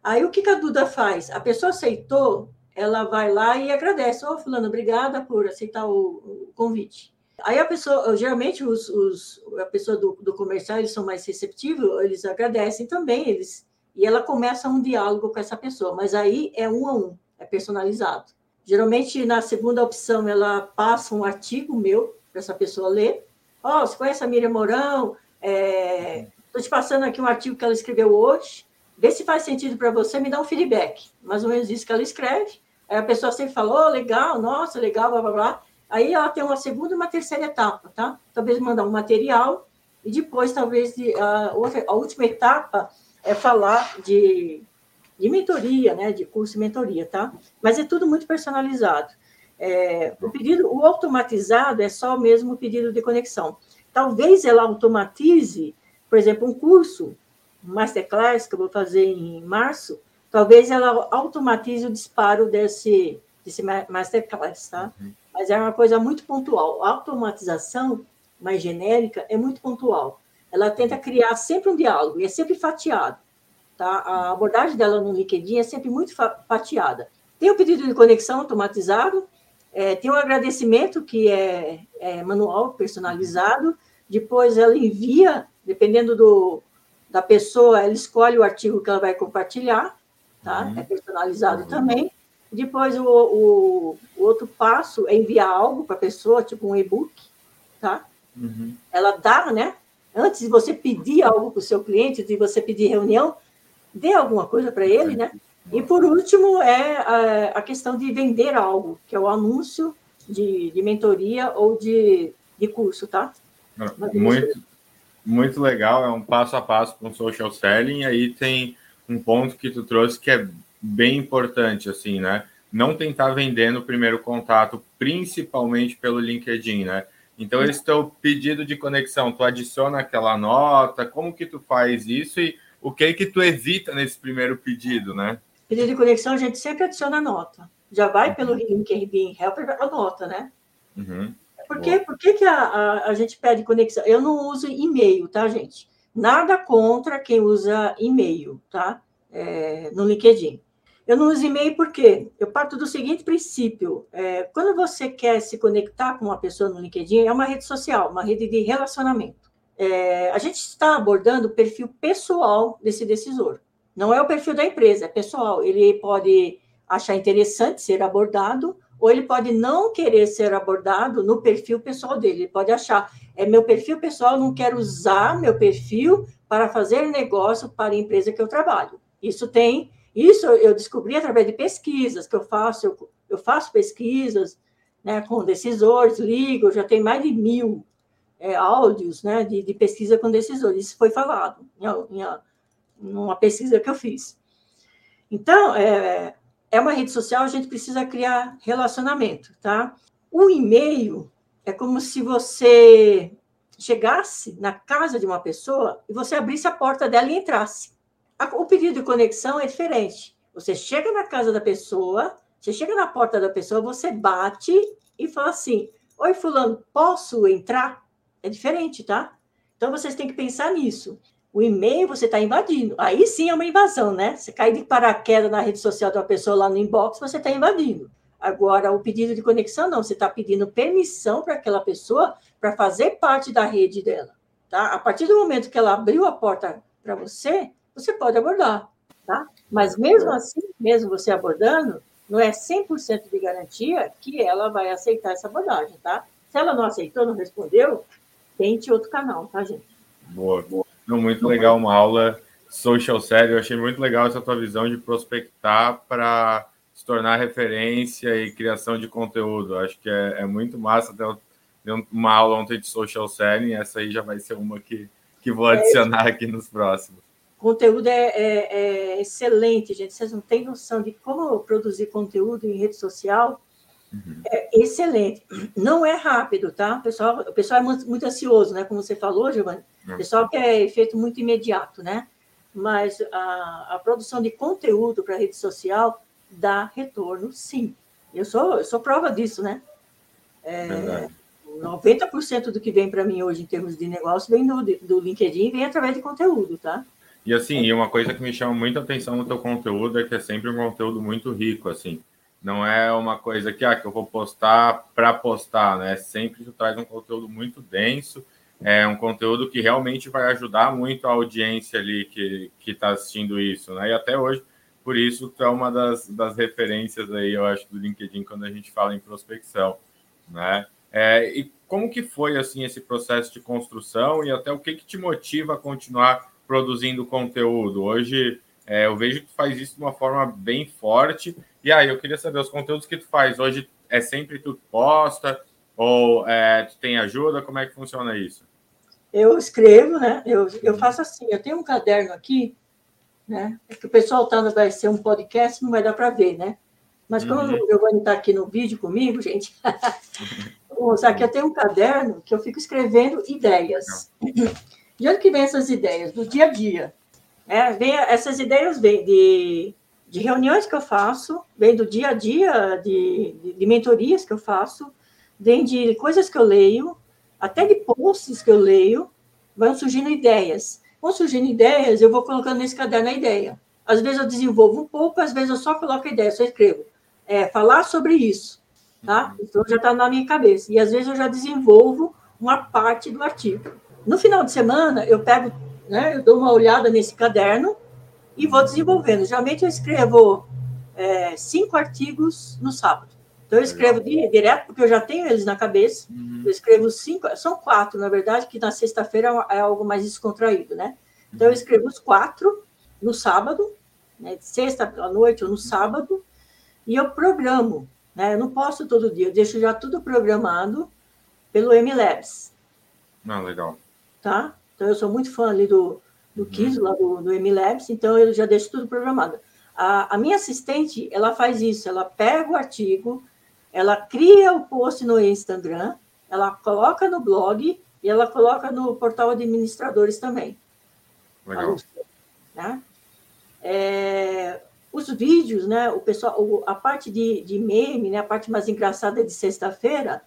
Aí, o que, que a Duda faz? A pessoa aceitou, ela vai lá e agradece. Ô, oh, fulano, obrigada por aceitar o, o, convite. Aí a pessoa, geralmente os, os a pessoa do, do, comercial, eles são mais receptivos, eles agradecem também, eles e ela começa um diálogo com essa pessoa, mas aí é um a um, é personalizado. Geralmente, na segunda opção, ela passa um artigo meu para essa pessoa ler. Ó, oh, você conhece a Miriam Mourão? Estou é, te passando aqui um artigo que ela escreveu hoje. Vê se faz sentido para você, me dá um feedback. Mais ou menos isso que ela escreve. Aí a pessoa sempre falou, oh, legal, nossa, legal, blá, blá, blá. Aí ela tem uma segunda e uma terceira etapa, tá? Talvez mandar um material e depois, talvez, a, outra, a última etapa é falar de, de mentoria, né? De curso e mentoria, tá? Mas é tudo muito personalizado. É, o pedido, o automatizado é só mesmo o pedido de conexão. Talvez ela automatize, por exemplo, um curso, um masterclass que eu vou fazer em março, talvez ela automatize o disparo desse, desse masterclass, tá? Uhum. Mas é uma coisa muito pontual. A automatização mais genérica é muito pontual. Ela tenta criar sempre um diálogo e é sempre fatiado. Tá? A abordagem dela no LinkedIn é sempre muito fatiada. Tem o pedido de conexão automatizado, é, tem o agradecimento, que é, é, manual, personalizado. Depois ela envia, dependendo do, da pessoa, ela escolhe o artigo que ela vai compartilhar tá? Uhum. É personalizado uhum. também. Depois, o, o, o, outro passo é enviar algo para a pessoa, tipo um e-book, tá? Uhum. Ela dá, né? Antes de você pedir algo para o seu cliente, de você pedir reunião, dê alguma coisa para ele, né? E por último é a, a, questão de vender algo, que é o anúncio de, de mentoria ou de, de curso, tá? Muito, muito legal, é um passo a passo com social selling, e aí tem um ponto que tu trouxe que é bem importante, assim, né? Não tentar vender no primeiro contato, principalmente pelo LinkedIn, né? Então, esse teu pedido de conexão, tu adiciona aquela nota, como que tu faz isso e o que que tu evita nesse primeiro pedido, né? Pedido de conexão, a gente sempre adiciona nota. Já vai uhum. pelo LinkedIn Helper, a nota, né? Uhum. Por, quê? Por que, que a, a, a gente pede conexão? Eu não uso e-mail, tá, gente? Nada contra quem usa e-mail, tá? É, no LinkedIn. Eu não uso e-mail porque eu parto do seguinte princípio: é, quando você quer se conectar com uma pessoa no LinkedIn, é uma rede social, uma rede de relacionamento. É, a gente está abordando o perfil pessoal desse decisor. Não é o perfil da empresa, é pessoal. Ele pode achar interessante ser abordado, ou ele pode não querer ser abordado no perfil pessoal dele. Ele pode achar, é meu perfil pessoal, não quero usar meu perfil para fazer negócio para a empresa que eu trabalho. Isso tem isso eu descobri através de pesquisas que eu faço, eu, eu faço pesquisas né, com decisores, ligo, já tem mais de mil é, áudios né, de, de, pesquisa com decisores. Isso foi falado em, em, em uma pesquisa que eu fiz. Então, é, é uma rede social, a gente precisa criar relacionamento, tá? O e-mail é como se você chegasse na casa de uma pessoa e você abrisse a porta dela e entrasse o pedido de conexão é diferente. Você chega na casa da pessoa, você chega na porta da pessoa, você bate e fala assim: Oi, Fulano, posso entrar? É diferente, tá? Então vocês têm que pensar nisso. O e-mail você está invadindo. Aí sim é uma invasão, né? Você cai de paraquedas na rede social de uma pessoa lá no inbox, você está invadindo. Agora, o pedido de conexão, não. Você está pedindo permissão para aquela pessoa para fazer parte da rede dela. Tá? A partir do momento que ela abriu a porta para você, você pode abordar, tá? Mas mesmo assim, mesmo você abordando, não é 100% de garantia que ela vai aceitar essa abordagem, tá? Se ela não aceitou, não respondeu, tente outro canal, tá, gente? Boa, boa. Muito legal, uma aula social sério. Eu achei muito legal essa tua visão de prospectar para se tornar referência e criação de conteúdo. Acho que é, é muito massa. Deu uma aula ontem de social selling, essa aí já vai ser uma que, que vou é adicionar aqui nos próximos. O conteúdo é, é, é, excelente, gente. Vocês não têm noção de como produzir conteúdo em rede social. Uhum. É excelente. Não é rápido, tá? O pessoal, o pessoal é muito, muito ansioso, né? Como você falou, Giovanni. O pessoal quer efeito muito imediato, né? Mas a, a produção de conteúdo para rede social dá retorno, sim. Eu sou, eu sou prova disso, né? É, 90% do que vem para mim hoje em termos de negócio vem do, do LinkedIn e vem através de conteúdo, tá? E assim, uma coisa que me chama muita atenção no teu conteúdo é que é sempre um conteúdo muito rico, assim. Não é uma coisa que, ah, que eu vou postar para postar, né? Sempre tu traz um conteúdo muito denso, é um conteúdo que realmente vai ajudar muito a audiência ali que está assistindo isso, né? E até hoje, por isso, tu é uma das, das referências aí, eu acho, do LinkedIn quando a gente fala em prospecção, né? É, e como que foi, assim, esse processo de construção e até o que que te motiva a continuar produzindo conteúdo. Hoje é, eu vejo que tu faz isso de uma forma bem forte. E aí, eu queria saber, os conteúdos que tu faz hoje é sempre tu posta ou é, tu tem ajuda? Como é que funciona isso? Eu escrevo, né? Eu, eu faço assim, eu tenho um caderno aqui, né? É que o pessoal tá, vai ser um podcast, não vai dar para ver, né? Mas como uhum. o Giovanni está aqui no vídeo comigo, gente, vou que eu tenho um caderno que eu fico escrevendo ideias. De onde que vem essas ideias? Do dia a dia. É, vem, essas ideias vêm de, de reuniões que eu faço, vem do dia a dia, de, de, de mentorias que eu faço, vem de coisas que eu leio, até de posts que eu leio, vão surgindo ideias. Vão surgindo ideias, eu vou colocando nesse caderno a ideia. Às vezes eu desenvolvo um pouco, às vezes eu só coloco a ideia, só escrevo. É, falar sobre isso, tá? Então já está na minha cabeça. E às vezes eu já desenvolvo uma parte do artigo. No final de semana, eu pego, né, eu dou uma olhada nesse caderno e vou desenvolvendo. Geralmente eu escrevo é, cinco artigos no sábado. Então eu escrevo direto, porque eu já tenho eles na cabeça. Uhum. Eu escrevo cinco, são quatro, na verdade, que na sexta-feira é algo mais descontraído, né? Então eu escrevo os quatro no sábado, né, sexta à noite ou no sábado, e eu programo. Né? Eu não posso todo dia, eu deixo já tudo programado pelo MLabs. Ah, legal tá? Então, eu sou muito fã ali do, do Kiss, lá do, do MLabs, então eu já deixo tudo programado. A, a minha assistente, ela faz isso, ela pega o artigo, ela cria o post no Instagram, ela coloca no blog e ela coloca no portal administradores também. Legal. Né? É, os vídeos, né? O pessoal, a parte de, de meme, né? A parte mais engraçada de sexta-feira,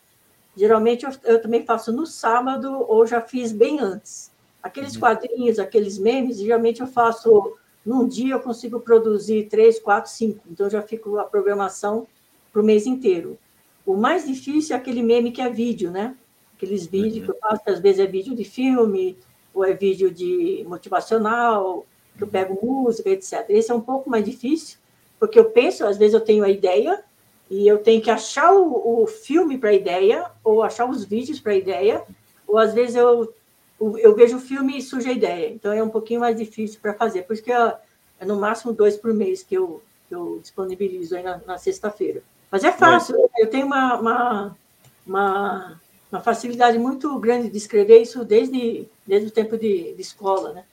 Geralmente eu, eu, também faço no sábado ou já fiz bem antes. Aqueles uhum. quadrinhos, aqueles memes, geralmente eu faço num dia eu consigo produzir três, quatro, cinco. Então, já fico a programação para o mês inteiro. O mais difícil é aquele meme que é vídeo, né? Aqueles vídeos uhum. que eu faço, que às vezes é vídeo de filme, ou é vídeo de motivacional, que eu pego música, etc. Esse é um pouco mais difícil, porque eu penso, às vezes eu tenho a ideia, e eu tenho que achar o, o filme para a ideia, ou achar os vídeos para a ideia, ou às vezes eu, eu vejo o filme e surge a ideia. Então é um pouquinho mais difícil para fazer. Por isso que é, é no máximo dois por mês que eu, que eu disponibilizo aí na, na sexta-feira. Mas é fácil, eu tenho uma, uma, uma, uma, facilidade muito grande de escrever isso desde, desde o tempo de, de escola, né?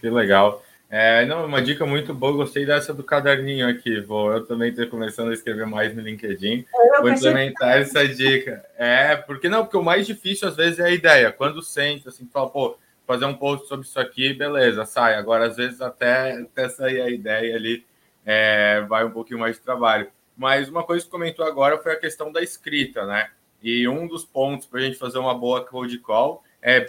Que legal. É, não, uma dica muito boa, gostei dessa do caderninho aqui. Vou eu também estou começando a escrever mais no LinkedIn. Eu vou implementar essa dica. É, porque não, porque o mais difícil às vezes é a ideia. Quando senta, assim, fala, pô, fazer um post sobre isso aqui, beleza, sai. Agora, às vezes, até, até sair a ideia ali, é, vai um pouquinho mais de trabalho. Mas uma coisa que comentou agora foi a questão da escrita, né? E um dos pontos para a gente fazer uma boa cold call é,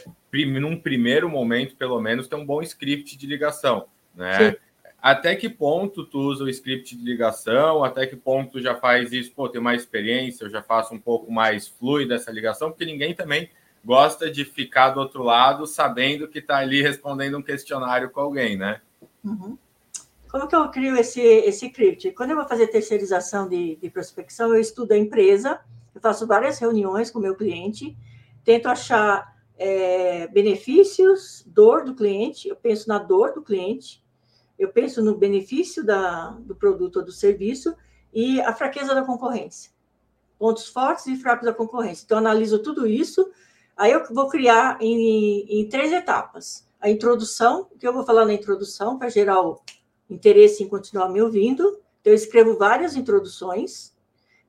num primeiro momento, pelo menos, ter um bom script de ligação né? Sim. Até que ponto tu usa o script de ligação? Até que ponto tu já faz isso? Pô, tem mais experiência, eu já faço um pouco mais fluida essa ligação, porque ninguém também gosta de ficar do outro lado sabendo que está ali respondendo um questionário com alguém, né? Uhum. Como que eu crio esse, esse script? Quando eu vou fazer terceirização de, de prospecção, eu estudo a empresa, eu faço várias reuniões com o meu cliente, tento achar é, benefícios, dor do cliente, eu penso na dor do cliente, eu penso no benefício da, do produto ou do serviço e a fraqueza da concorrência. Pontos fortes e fracos da concorrência. Então, analiso tudo isso, aí eu vou criar em, em três etapas. A introdução, que eu vou falar na introdução, para gerar o interesse em continuar me ouvindo. Então, eu escrevo várias introduções.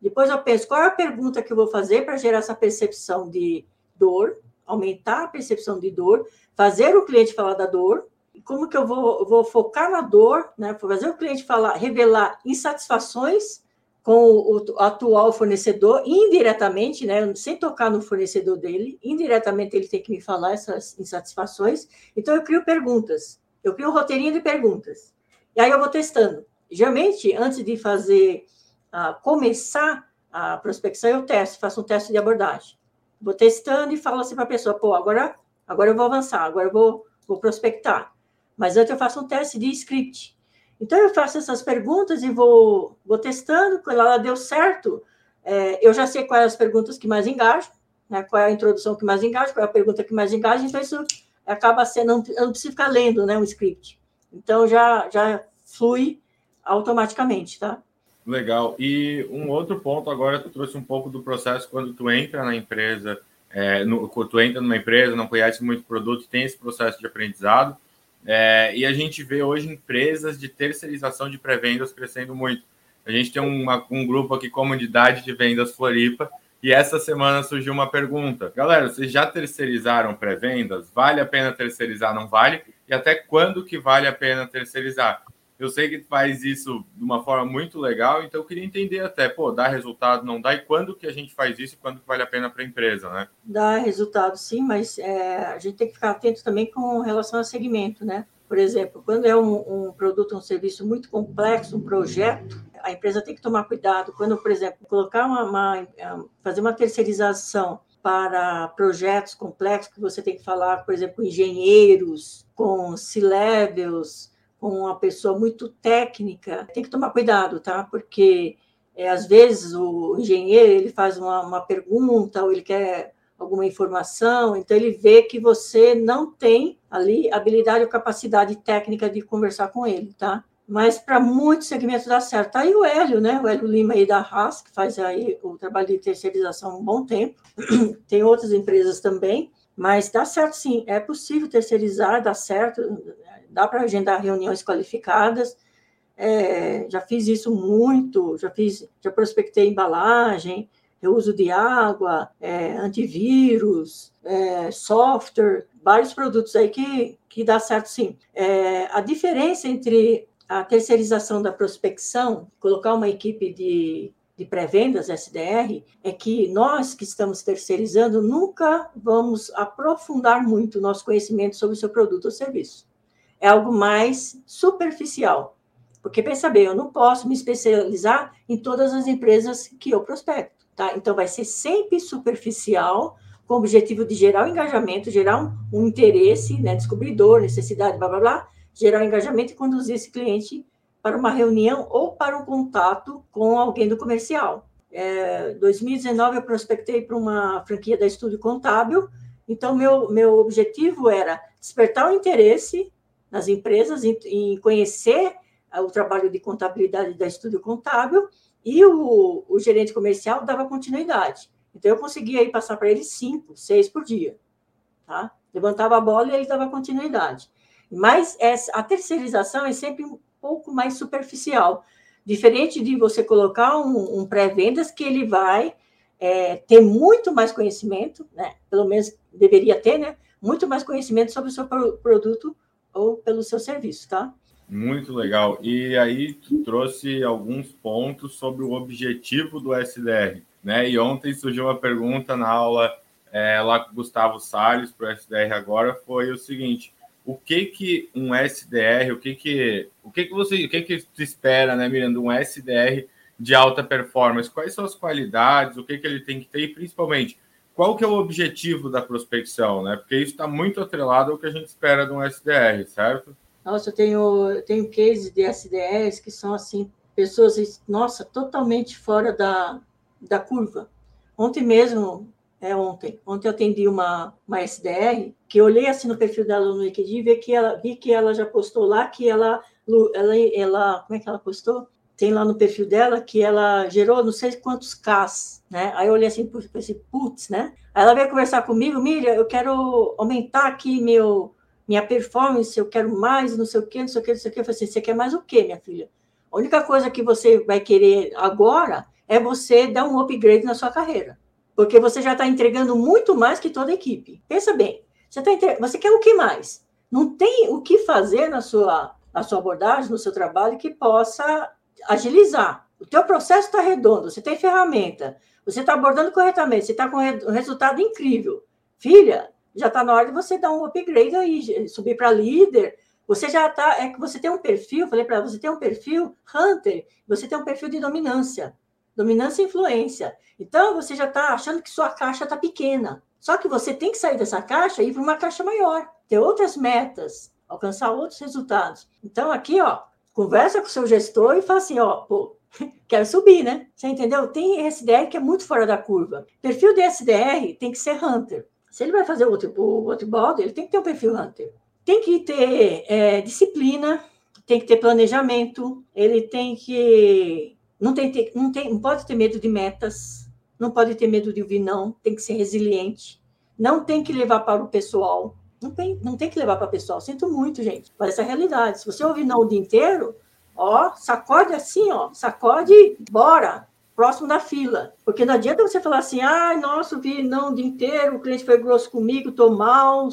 Depois, eu penso qual é a pergunta que eu vou fazer para gerar essa percepção de dor, aumentar a percepção de dor, fazer o cliente falar da dor, como que eu vou, vou focar na dor, né? Fazer o cliente falar, revelar insatisfações com o, atual fornecedor, indiretamente, né? Sem tocar no fornecedor dele, indiretamente ele tem que me falar essas insatisfações. Então eu crio perguntas, eu crio um roteirinho de perguntas. E aí eu vou testando. Geralmente, antes de fazer, uh, começar a prospecção, eu testo, faço um teste de abordagem. Vou testando e falo assim para a pessoa, pô, agora, agora eu vou avançar, agora eu vou, vou prospectar. Mas antes eu faço um teste de script. Então, eu faço essas perguntas e vou, vou testando. Quando ela deu certo, é, eu já sei quais as perguntas que mais engajam, né? qual é a introdução que mais engaja, qual é a pergunta que mais engaja. Então, isso acaba sendo, não, não precisa ficar lendo né, um script. Então, já, já flui automaticamente, tá? Legal. E um outro ponto agora, tu trouxe um pouco do processo quando tu entra na empresa, é, no, tu entra numa empresa, não conhece muito produto, tem esse processo de aprendizado. É, e a gente vê hoje empresas de terceirização de pré-vendas crescendo muito. A gente tem uma, um grupo aqui, Comunidade de Vendas Floripa, e essa semana surgiu uma pergunta. Galera, vocês já terceirizaram pré-vendas? Vale a pena terceirizar? Não vale? E até quando que vale a pena terceirizar? Eu sei que faz isso de uma forma muito legal, então eu queria entender até, pô, dá resultado, não dá? E quando que a gente faz isso e quando que vale a pena para a empresa, né? Dá resultado, sim, mas é, a gente tem que ficar atento também com relação ao segmento, né? Por exemplo, quando é um, um produto, um serviço muito complexo, um projeto, a empresa tem que tomar cuidado. Quando, por exemplo, colocar uma, uma fazer uma terceirização para projetos complexos, que você tem que falar, por exemplo, com engenheiros, com C-levels, uma pessoa muito técnica, tem que tomar cuidado, tá? Porque é, às vezes o engenheiro ele faz uma, uma pergunta ou ele quer alguma informação, então ele vê que você não tem ali habilidade ou capacidade técnica de conversar com ele, tá? Mas para muitos segmentos dá certo. Tá aí o Hélio, né? O Hélio Lima aí da Haas, que faz aí o trabalho de terceirização há um bom tempo. tem outras empresas também, mas dá certo sim. É possível terceirizar, dá certo dá para agendar reuniões qualificadas. É, já fiz isso muito, já fiz, já prospectei embalagem, reuso de água, é, antivírus, é, software, vários produtos aí que, que dá certo sim. É, a diferença entre a terceirização da prospecção, colocar uma equipe de, de pré-vendas, SDR, é que nós que estamos terceirizando nunca vamos aprofundar muito o nosso conhecimento sobre o seu produto ou serviço é algo mais superficial. Porque pensa bem, eu não posso me especializar em todas as empresas que eu prospecto, tá? Então vai ser sempre superficial, com o objetivo de gerar o um engajamento, gerar um, um interesse, né, descobridor, necessidade, blá blá blá, gerar um engajamento e conduzir esse cliente para uma reunião ou para um contato com alguém do comercial. É, 2019 eu prospectei para uma franquia da Estúdio Contábil, então meu, meu objetivo era despertar o interesse nas empresas em, em conhecer o trabalho de contabilidade da Estúdio Contábil e o, o gerente comercial dava continuidade. Então eu conseguia aí passar para ele cinco, seis por dia, tá? Levantava a bola e ele dava continuidade. Mas essa, a terceirização é sempre pouco mais superficial. Diferente de você colocar um, um pré-vendas que ele vai é, ter muito mais conhecimento, né? pelo menos deveria ter, né? muito mais conhecimento sobre o seu produto ou pelo seu serviço, tá? Muito legal. E aí trouxe alguns pontos sobre o objetivo do SDR, né? E ontem surgiu uma pergunta na aula é, lá com o Gustavo Salles para o SDR agora, foi o seguinte: o que que um SDR, o que que o que que você, o que que tu espera, né, Miranda, um SDR de alta performance? Quais são as qualidades? O que que ele tem que ter e principalmente qual que é o objetivo da prospecção, né? Porque isso está muito atrelado ao que a gente espera de um SDR, certo? Nossa, eu tenho, eu tenho cases de SDRs que são assim pessoas, nossa, totalmente fora da, da curva. Ontem mesmo é, ontem. Ontem eu atendi uma, uma SDR, que eu olhei assim no perfil dela no LinkedIn e vi que ela, vi que ela já postou lá que ela, ela, ela, como é que ela postou? Tem lá no perfil dela que ela gerou não sei quantos Ks, né? Aí eu olhei assim, pensei, putz, né? Aí ela veio conversar comigo, Miriam, eu quero aumentar aqui meu, minha performance, eu quero mais, não sei o quê, não sei o quê, não sei o quê. Eu falei assim, você quer mais o quê, minha filha? A única coisa que você vai querer agora é você dar um upgrade na sua carreira porque você já está entregando muito mais que toda a equipe. Pensa bem, você, tá entre... você quer o que mais? Não tem o que fazer na sua, na sua abordagem, no seu trabalho, que possa agilizar. O teu processo está redondo, você tem ferramenta, você está abordando corretamente, você está com um resultado incrível. Filha, já está na hora de você dar um upgrade aí, subir para líder. Você já está, é que você tem um perfil, falei para você tem um perfil hunter, você tem um perfil de dominância dominância e influência. Então, você já está achando que sua caixa está pequena. Só que você tem que sair dessa caixa e ir para uma caixa maior, ter outras metas, alcançar outros resultados. Então, aqui, ó, conversa com o seu gestor e fala assim, ó, pô, quero subir, né? Você entendeu? Tem SDR que é muito fora da curva. Perfil de SDR tem que ser Hunter. Se ele vai fazer outro, o outro bode, ele tem que ter um perfil Hunter. Tem que ter é, disciplina, tem que ter planejamento, ele tem que não, tem, não, tem, não pode ter medo de metas, não pode ter medo de ouvir não, tem que ser resiliente, não tem que levar para o pessoal, não tem, não tem que levar para o pessoal. Sinto muito, gente, mas essa realidade. Se você ouvir não o dia inteiro, ó, sacode assim, ó, sacode, bora, próximo da fila. Porque não adianta você falar assim, ai, nossa, vi não o dia inteiro, o cliente foi grosso comigo, tô mal,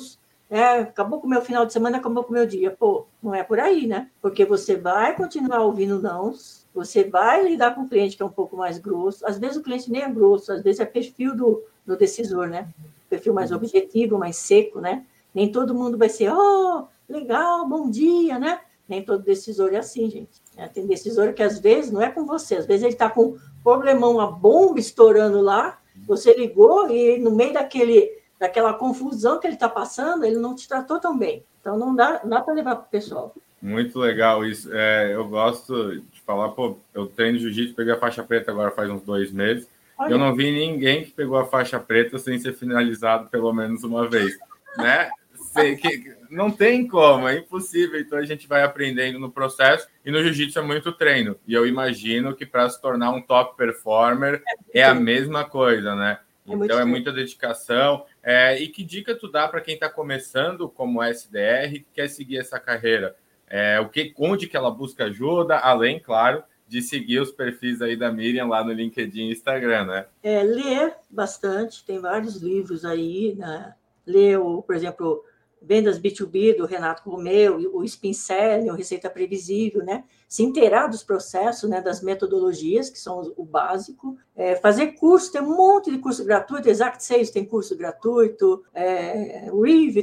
é, acabou com o meu final de semana, acabou com o meu dia. Pô, não é por aí, né? Porque você vai continuar ouvindo não, você vai lidar com um cliente que é um pouco mais grosso. Às vezes o cliente nem é grosso, às vezes é perfil do, do decisor, né? Perfil mais objetivo, mais seco, né? Nem todo mundo vai ser, oh, legal, bom dia, né? Nem todo decisor é assim, gente. É, tem decisor que às vezes não é com você, às vezes ele está com um problemão, uma bomba estourando lá, você ligou e no meio daquele, daquela confusão que ele está passando, ele não te tratou tão bem. Então não dá, não dá para levar para o pessoal. Muito legal isso. É, eu gosto falar, pô, eu treino jiu-jitsu, peguei a faixa preta agora faz uns dois meses. Olha. Eu não vi ninguém que pegou a faixa preta sem ser finalizado pelo menos uma vez, né? Sei que não tem como, é impossível. Então a gente vai aprendendo no processo e no jiu-jitsu é muito treino. E eu imagino que para se tornar um top performer é a mesma coisa, né? É então é muita dedicação. É, e que dica tu dá para quem está começando como SDR quer seguir essa carreira? é, o que, onde que ela busca ajuda, além, claro, de seguir os perfis aí da Miriam lá no LinkedIn e Instagram, né? É, ler bastante, tem vários livros aí, né? Ler, por exemplo, Vendas B2B do Renato Romeu, o Spin Selling, o Receita Previsível, né? Se inteirar dos processos, né? Das metodologias, que são o básico. É, fazer curso, tem um monte de curso gratuito, Exact Sales tem curso gratuito, é,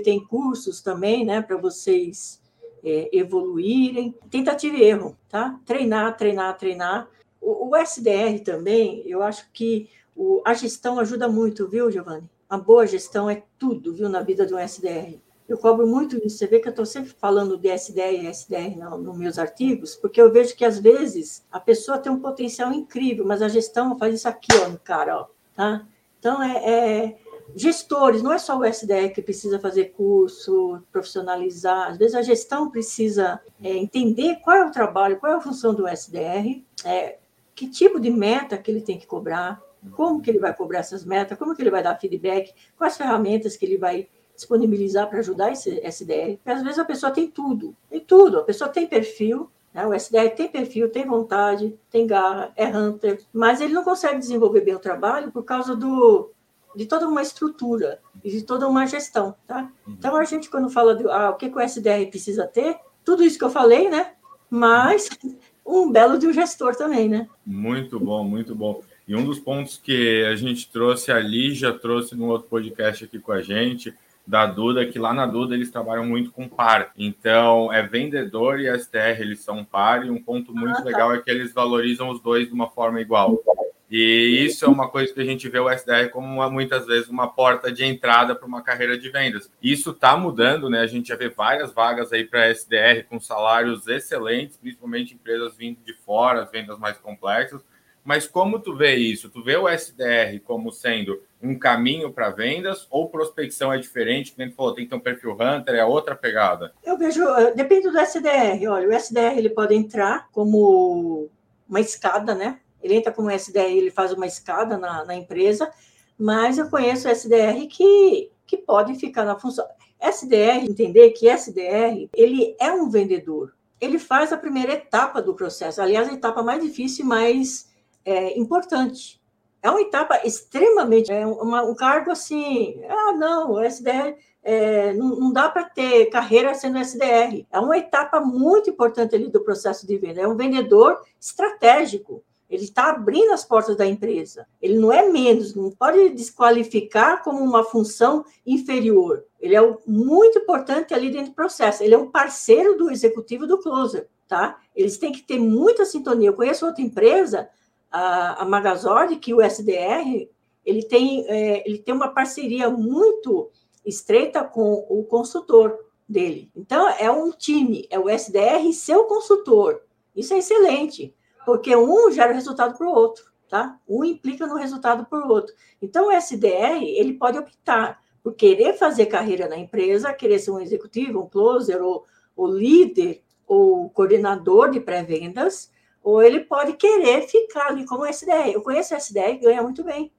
tem cursos também, né? Para vocês é, evoluírem. Tentativa e erro, tá? Treinar, treinar, treinar. O, o SDR também, eu acho que o, a gestão ajuda muito, viu, Giovanni? A boa gestão é tudo, viu, na vida de um SDR. Eu cobro muito isso. Você vê que eu estou sempre falando de SDR e SDR nos no meus artigos, porque eu vejo que, às vezes, a pessoa tem um potencial incrível, mas a gestão faz isso aqui, ó, no cara, ó, tá? Então, é, é gestores, não é só o SDR que precisa fazer curso, profissionalizar. Às vezes, a gestão precisa é, entender qual é o trabalho, qual é a função do SDR, é, que tipo de meta que ele tem que cobrar, como que ele vai cobrar essas metas, como que ele vai dar feedback, quais ferramentas que ele vai disponibilizar para ajudar esse SDR, porque às vezes a pessoa tem tudo, tem tudo, a pessoa tem perfil, né? o SDR tem perfil, tem vontade, tem garra, é hunter, mas ele não consegue desenvolver bem o trabalho por causa do, de toda uma estrutura e de toda uma gestão, tá? Uhum. Então a gente quando fala do ah, o que, que o SDR precisa ter, tudo isso que eu falei, né? Mas um belo de um gestor também, né? Muito bom, muito bom. E um dos pontos que a gente trouxe ali, já trouxe no outro podcast aqui com a gente, da Duda, que lá na Duda eles trabalham muito com par. Então, é vendedor e STR, eles são par, e um ponto muito ah, tá. legal é que eles valorizam os dois de uma forma igual. E isso é uma coisa que a gente vê o SDR como uma, muitas vezes uma porta de entrada para uma carreira de vendas. Isso está mudando, né? A gente já vê várias vagas aí para SDR com salários excelentes, principalmente empresas vindo de fora, as vendas mais complexas. Mas como tu vê isso? Tu vê o SDR como sendo um caminho para vendas ou prospecção é diferente? Como falou, tem que ter um perfil hunter, é outra pegada? Eu vejo, eh, depende do SDR. Olha, o SDR ele pode entrar como uma escada, né? Ele entra como SDR, ele faz uma escada na, na empresa, mas eu conheço SDR que, que pode ficar na função. SDR, entender que SDR, ele é um vendedor. Ele faz a primeira etapa do processo. Aliás, a etapa mais difícil e mais é, importante. É uma etapa extremamente. É uma, um cargo assim. Ah, não, o SDR. É, não, não, dá para ter carreira sendo SDR. É uma etapa muito importante ali do processo de venda. É um vendedor estratégico. Ele está abrindo as portas da empresa. Ele não é menos, não pode desqualificar como uma função inferior. Ele é muito importante ali dentro do processo. Ele é um parceiro do executivo do closer, tá? Eles têm que ter muita sintonia. Eu conheço outra empresa a, a Magazord, que o SDR ele tem, é, ele tem uma parceria muito estreita com o consultor dele. Então, é um time, é o SDR e seu consultor. Isso é excelente, porque um gera resultado para o outro, tá? Um implica no resultado para o outro. Então, o SDR, ele pode optar por querer fazer carreira na empresa, querer ser um executivo, um closer, ou, ou líder, ou coordenador de pré-vendas, ou ele pode querer ficar ali como SDR. Eu conheço SDR e ganha muito bem.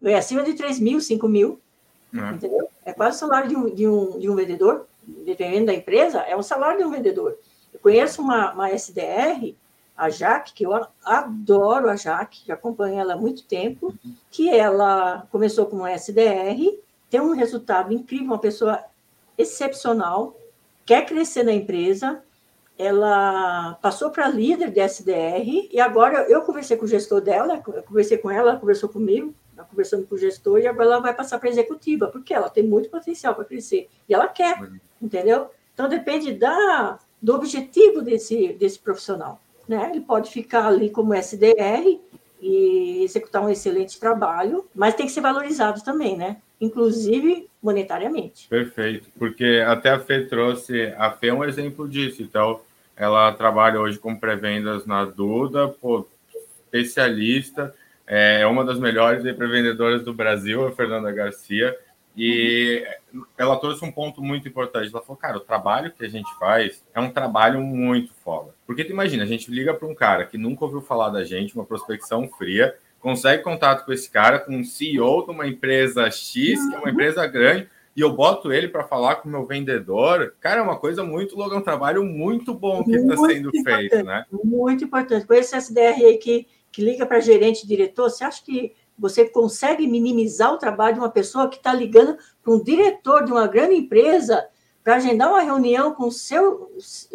Ganha acima de 3 mil, 5 mil. É. Entendeu? É quase o salário de um, de um, de um vendedor, dependendo da empresa, é um salário de um vendedor. Eu conheço uma, uma SDR, a Jaque, que eu adoro a Jaque, já acompanho ela há muito tempo, que ela começou como SDR, tem um resultado incrível, uma pessoa excepcional, quer crescer na empresa, ela passou para líder de SDR e agora eu conversei com o gestor dela, conversei com ela, ela conversou comigo, ela conversando com o gestor e agora ela vai passar para executiva, porque ela tem muito potencial para crescer e ela quer, uhum. entendeu? Então depende da do objetivo desse desse profissional, né? Ele pode ficar ali como SDR e executar um excelente trabalho, mas tem que ser valorizado também, né? Inclusive monetariamente. Perfeito, porque até a Fê trouxe, a Fê é um exemplo disso, então ela trabalha hoje com pré-vendas na Duda, pô, especialista, é uma das melhores pré-vendedoras do Brasil, a Fernanda Garcia, e ela trouxe um ponto muito importante. Ela falou, cara, o trabalho que a gente faz é um trabalho muito foda. Porque tu imagina, a gente liga para um cara que nunca ouviu falar da gente, uma prospecção fria, consegue contato com esse cara, com um CEO de uma empresa X, que é uma empresa grande, e eu boto ele para falar com o meu vendedor, cara, é uma coisa muito louca, é um trabalho muito bom que está sendo feito, né? Muito importante. Com esse SDR aí que, que liga para gerente, diretor, você acha que você consegue minimizar o trabalho de uma pessoa que está ligando para um diretor de uma grande empresa para agendar uma reunião com, seu,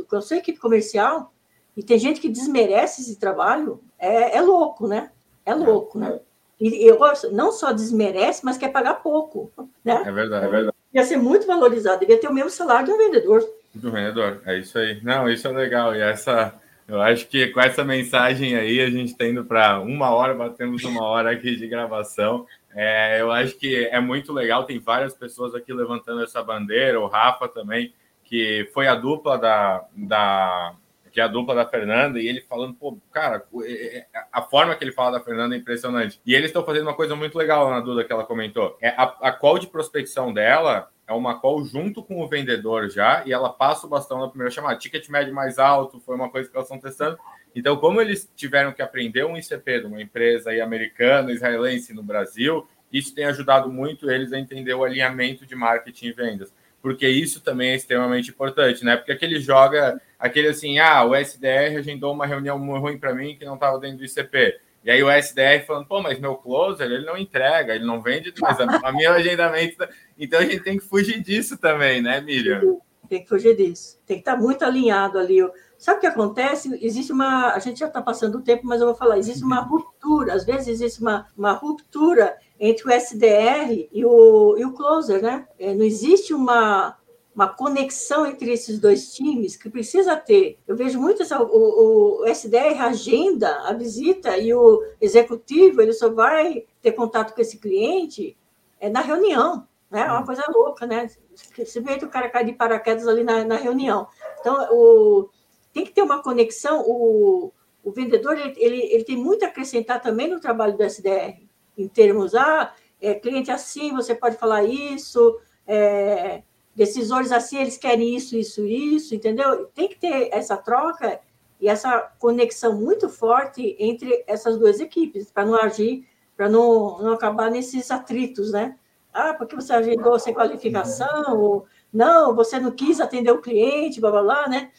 com a sua equipe comercial? E tem gente que desmerece esse trabalho, é, é louco, né? É louco, né? E eu não só desmerece, mas quer pagar pouco. Né? É verdade, é verdade. Ia ser muito valorizado, devia ter o mesmo salário de um vendedor. Do vendedor, é isso aí. Não, isso é legal. E essa, eu acho que com essa mensagem aí, a gente está indo para uma hora, batemos uma hora aqui de gravação. É, eu acho que é muito legal, tem várias pessoas aqui levantando essa bandeira, o Rafa também, que foi a dupla da, da que é a dupla da Fernanda, e ele falando, pô, cara, é, é, a forma que ele fala da Fernanda é impressionante. E eles estão fazendo uma coisa muito legal na Duda que ela comentou. É a, a call de prospecção dela é uma call junto com o vendedor já, e ela passa o bastão na primeira chamada. Ticket médio mais alto, foi uma coisa que elas estão testando. Então, como eles tiveram que aprender um ICP de uma empresa aí americana, israelense no Brasil, isso tem ajudado muito eles a entender o alinhamento de marketing e vendas porque isso também é extremamente importante, né? Porque aquele joga, aquele assim, ah, o SDR agendou uma reunião ruim para mim que não estava dentro do ICP. E aí o SDR falando, pô, mas meu closer, ele não entrega, ele não vende, mas a, a meu agendamento. Tá... Então a gente tem que fugir disso também, né, Miriam? Tem que fugir disso. Tem que estar muito alinhado ali. Sabe o que acontece? Existe uma. A gente já está passando o tempo, mas eu vou falar. Existe uma ruptura. Às vezes existe uma, uma ruptura entre o SDR e o, e o closer, né? É, não existe uma, uma conexão entre esses dois times que precisa ter. Eu vejo muito essa, o, o SDR agenda a visita e o executivo ele só vai ter contato com esse cliente é na reunião, né? É uma coisa louca, né? Que o cara cai de paraquedas ali na, na reunião. Então, o, tem que ter uma conexão. O, o vendedor ele, ele, ele tem muito a acrescentar também no trabalho do SDR em termos, ah, é, cliente assim, você pode falar isso, é, decisores assim, eles querem isso, isso, isso, entendeu? Tem que ter essa troca e essa conexão muito forte entre essas duas equipes, para não agir, para não, não acabar nesses atritos, né? Ah, porque você agendou sem qualificação, ou não, você não quis atender o cliente, blá blá blá, né?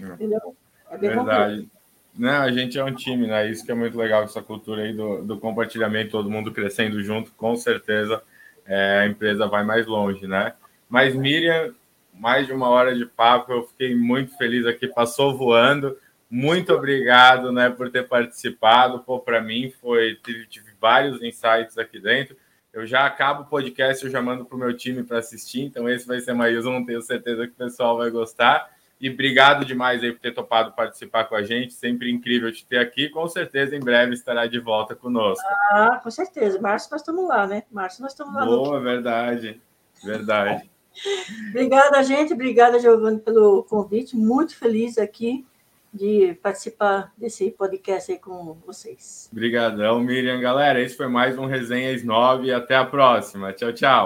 É. Entendeu? É bem Verdade. Não, a gente é um time, né? Isso que é muito legal, essa cultura aí do, do compartilhamento, todo mundo crescendo junto, com certeza é, a empresa vai mais longe, né? Mas, Miriam, mais de uma hora de papo, eu fiquei muito feliz aqui, passou voando. Muito obrigado, né, por ter participado. Pô, para mim foi tive, vários insights aqui dentro. Eu já acabo o podcast, eu já mando para o meu time para assistir, então esse vai ser mais um, tenho certeza que o pessoal vai gostar. E obrigado demais aí por ter topado participar com a gente. Sempre incrível te ter aqui. Com certeza, em breve estará de volta conosco. Ah, com certeza. Março nós estamos lá, né? Março nós estamos lá. Boa, no... verdade. Verdade. Obrigada, gente. Obrigada, Giovanni, pelo convite. Muito feliz aqui de participar desse podcast aí com vocês. Obrigadão, Miriam. Galera, esse foi mais um Resenhas 9. Até a próxima. Tchau, tchau.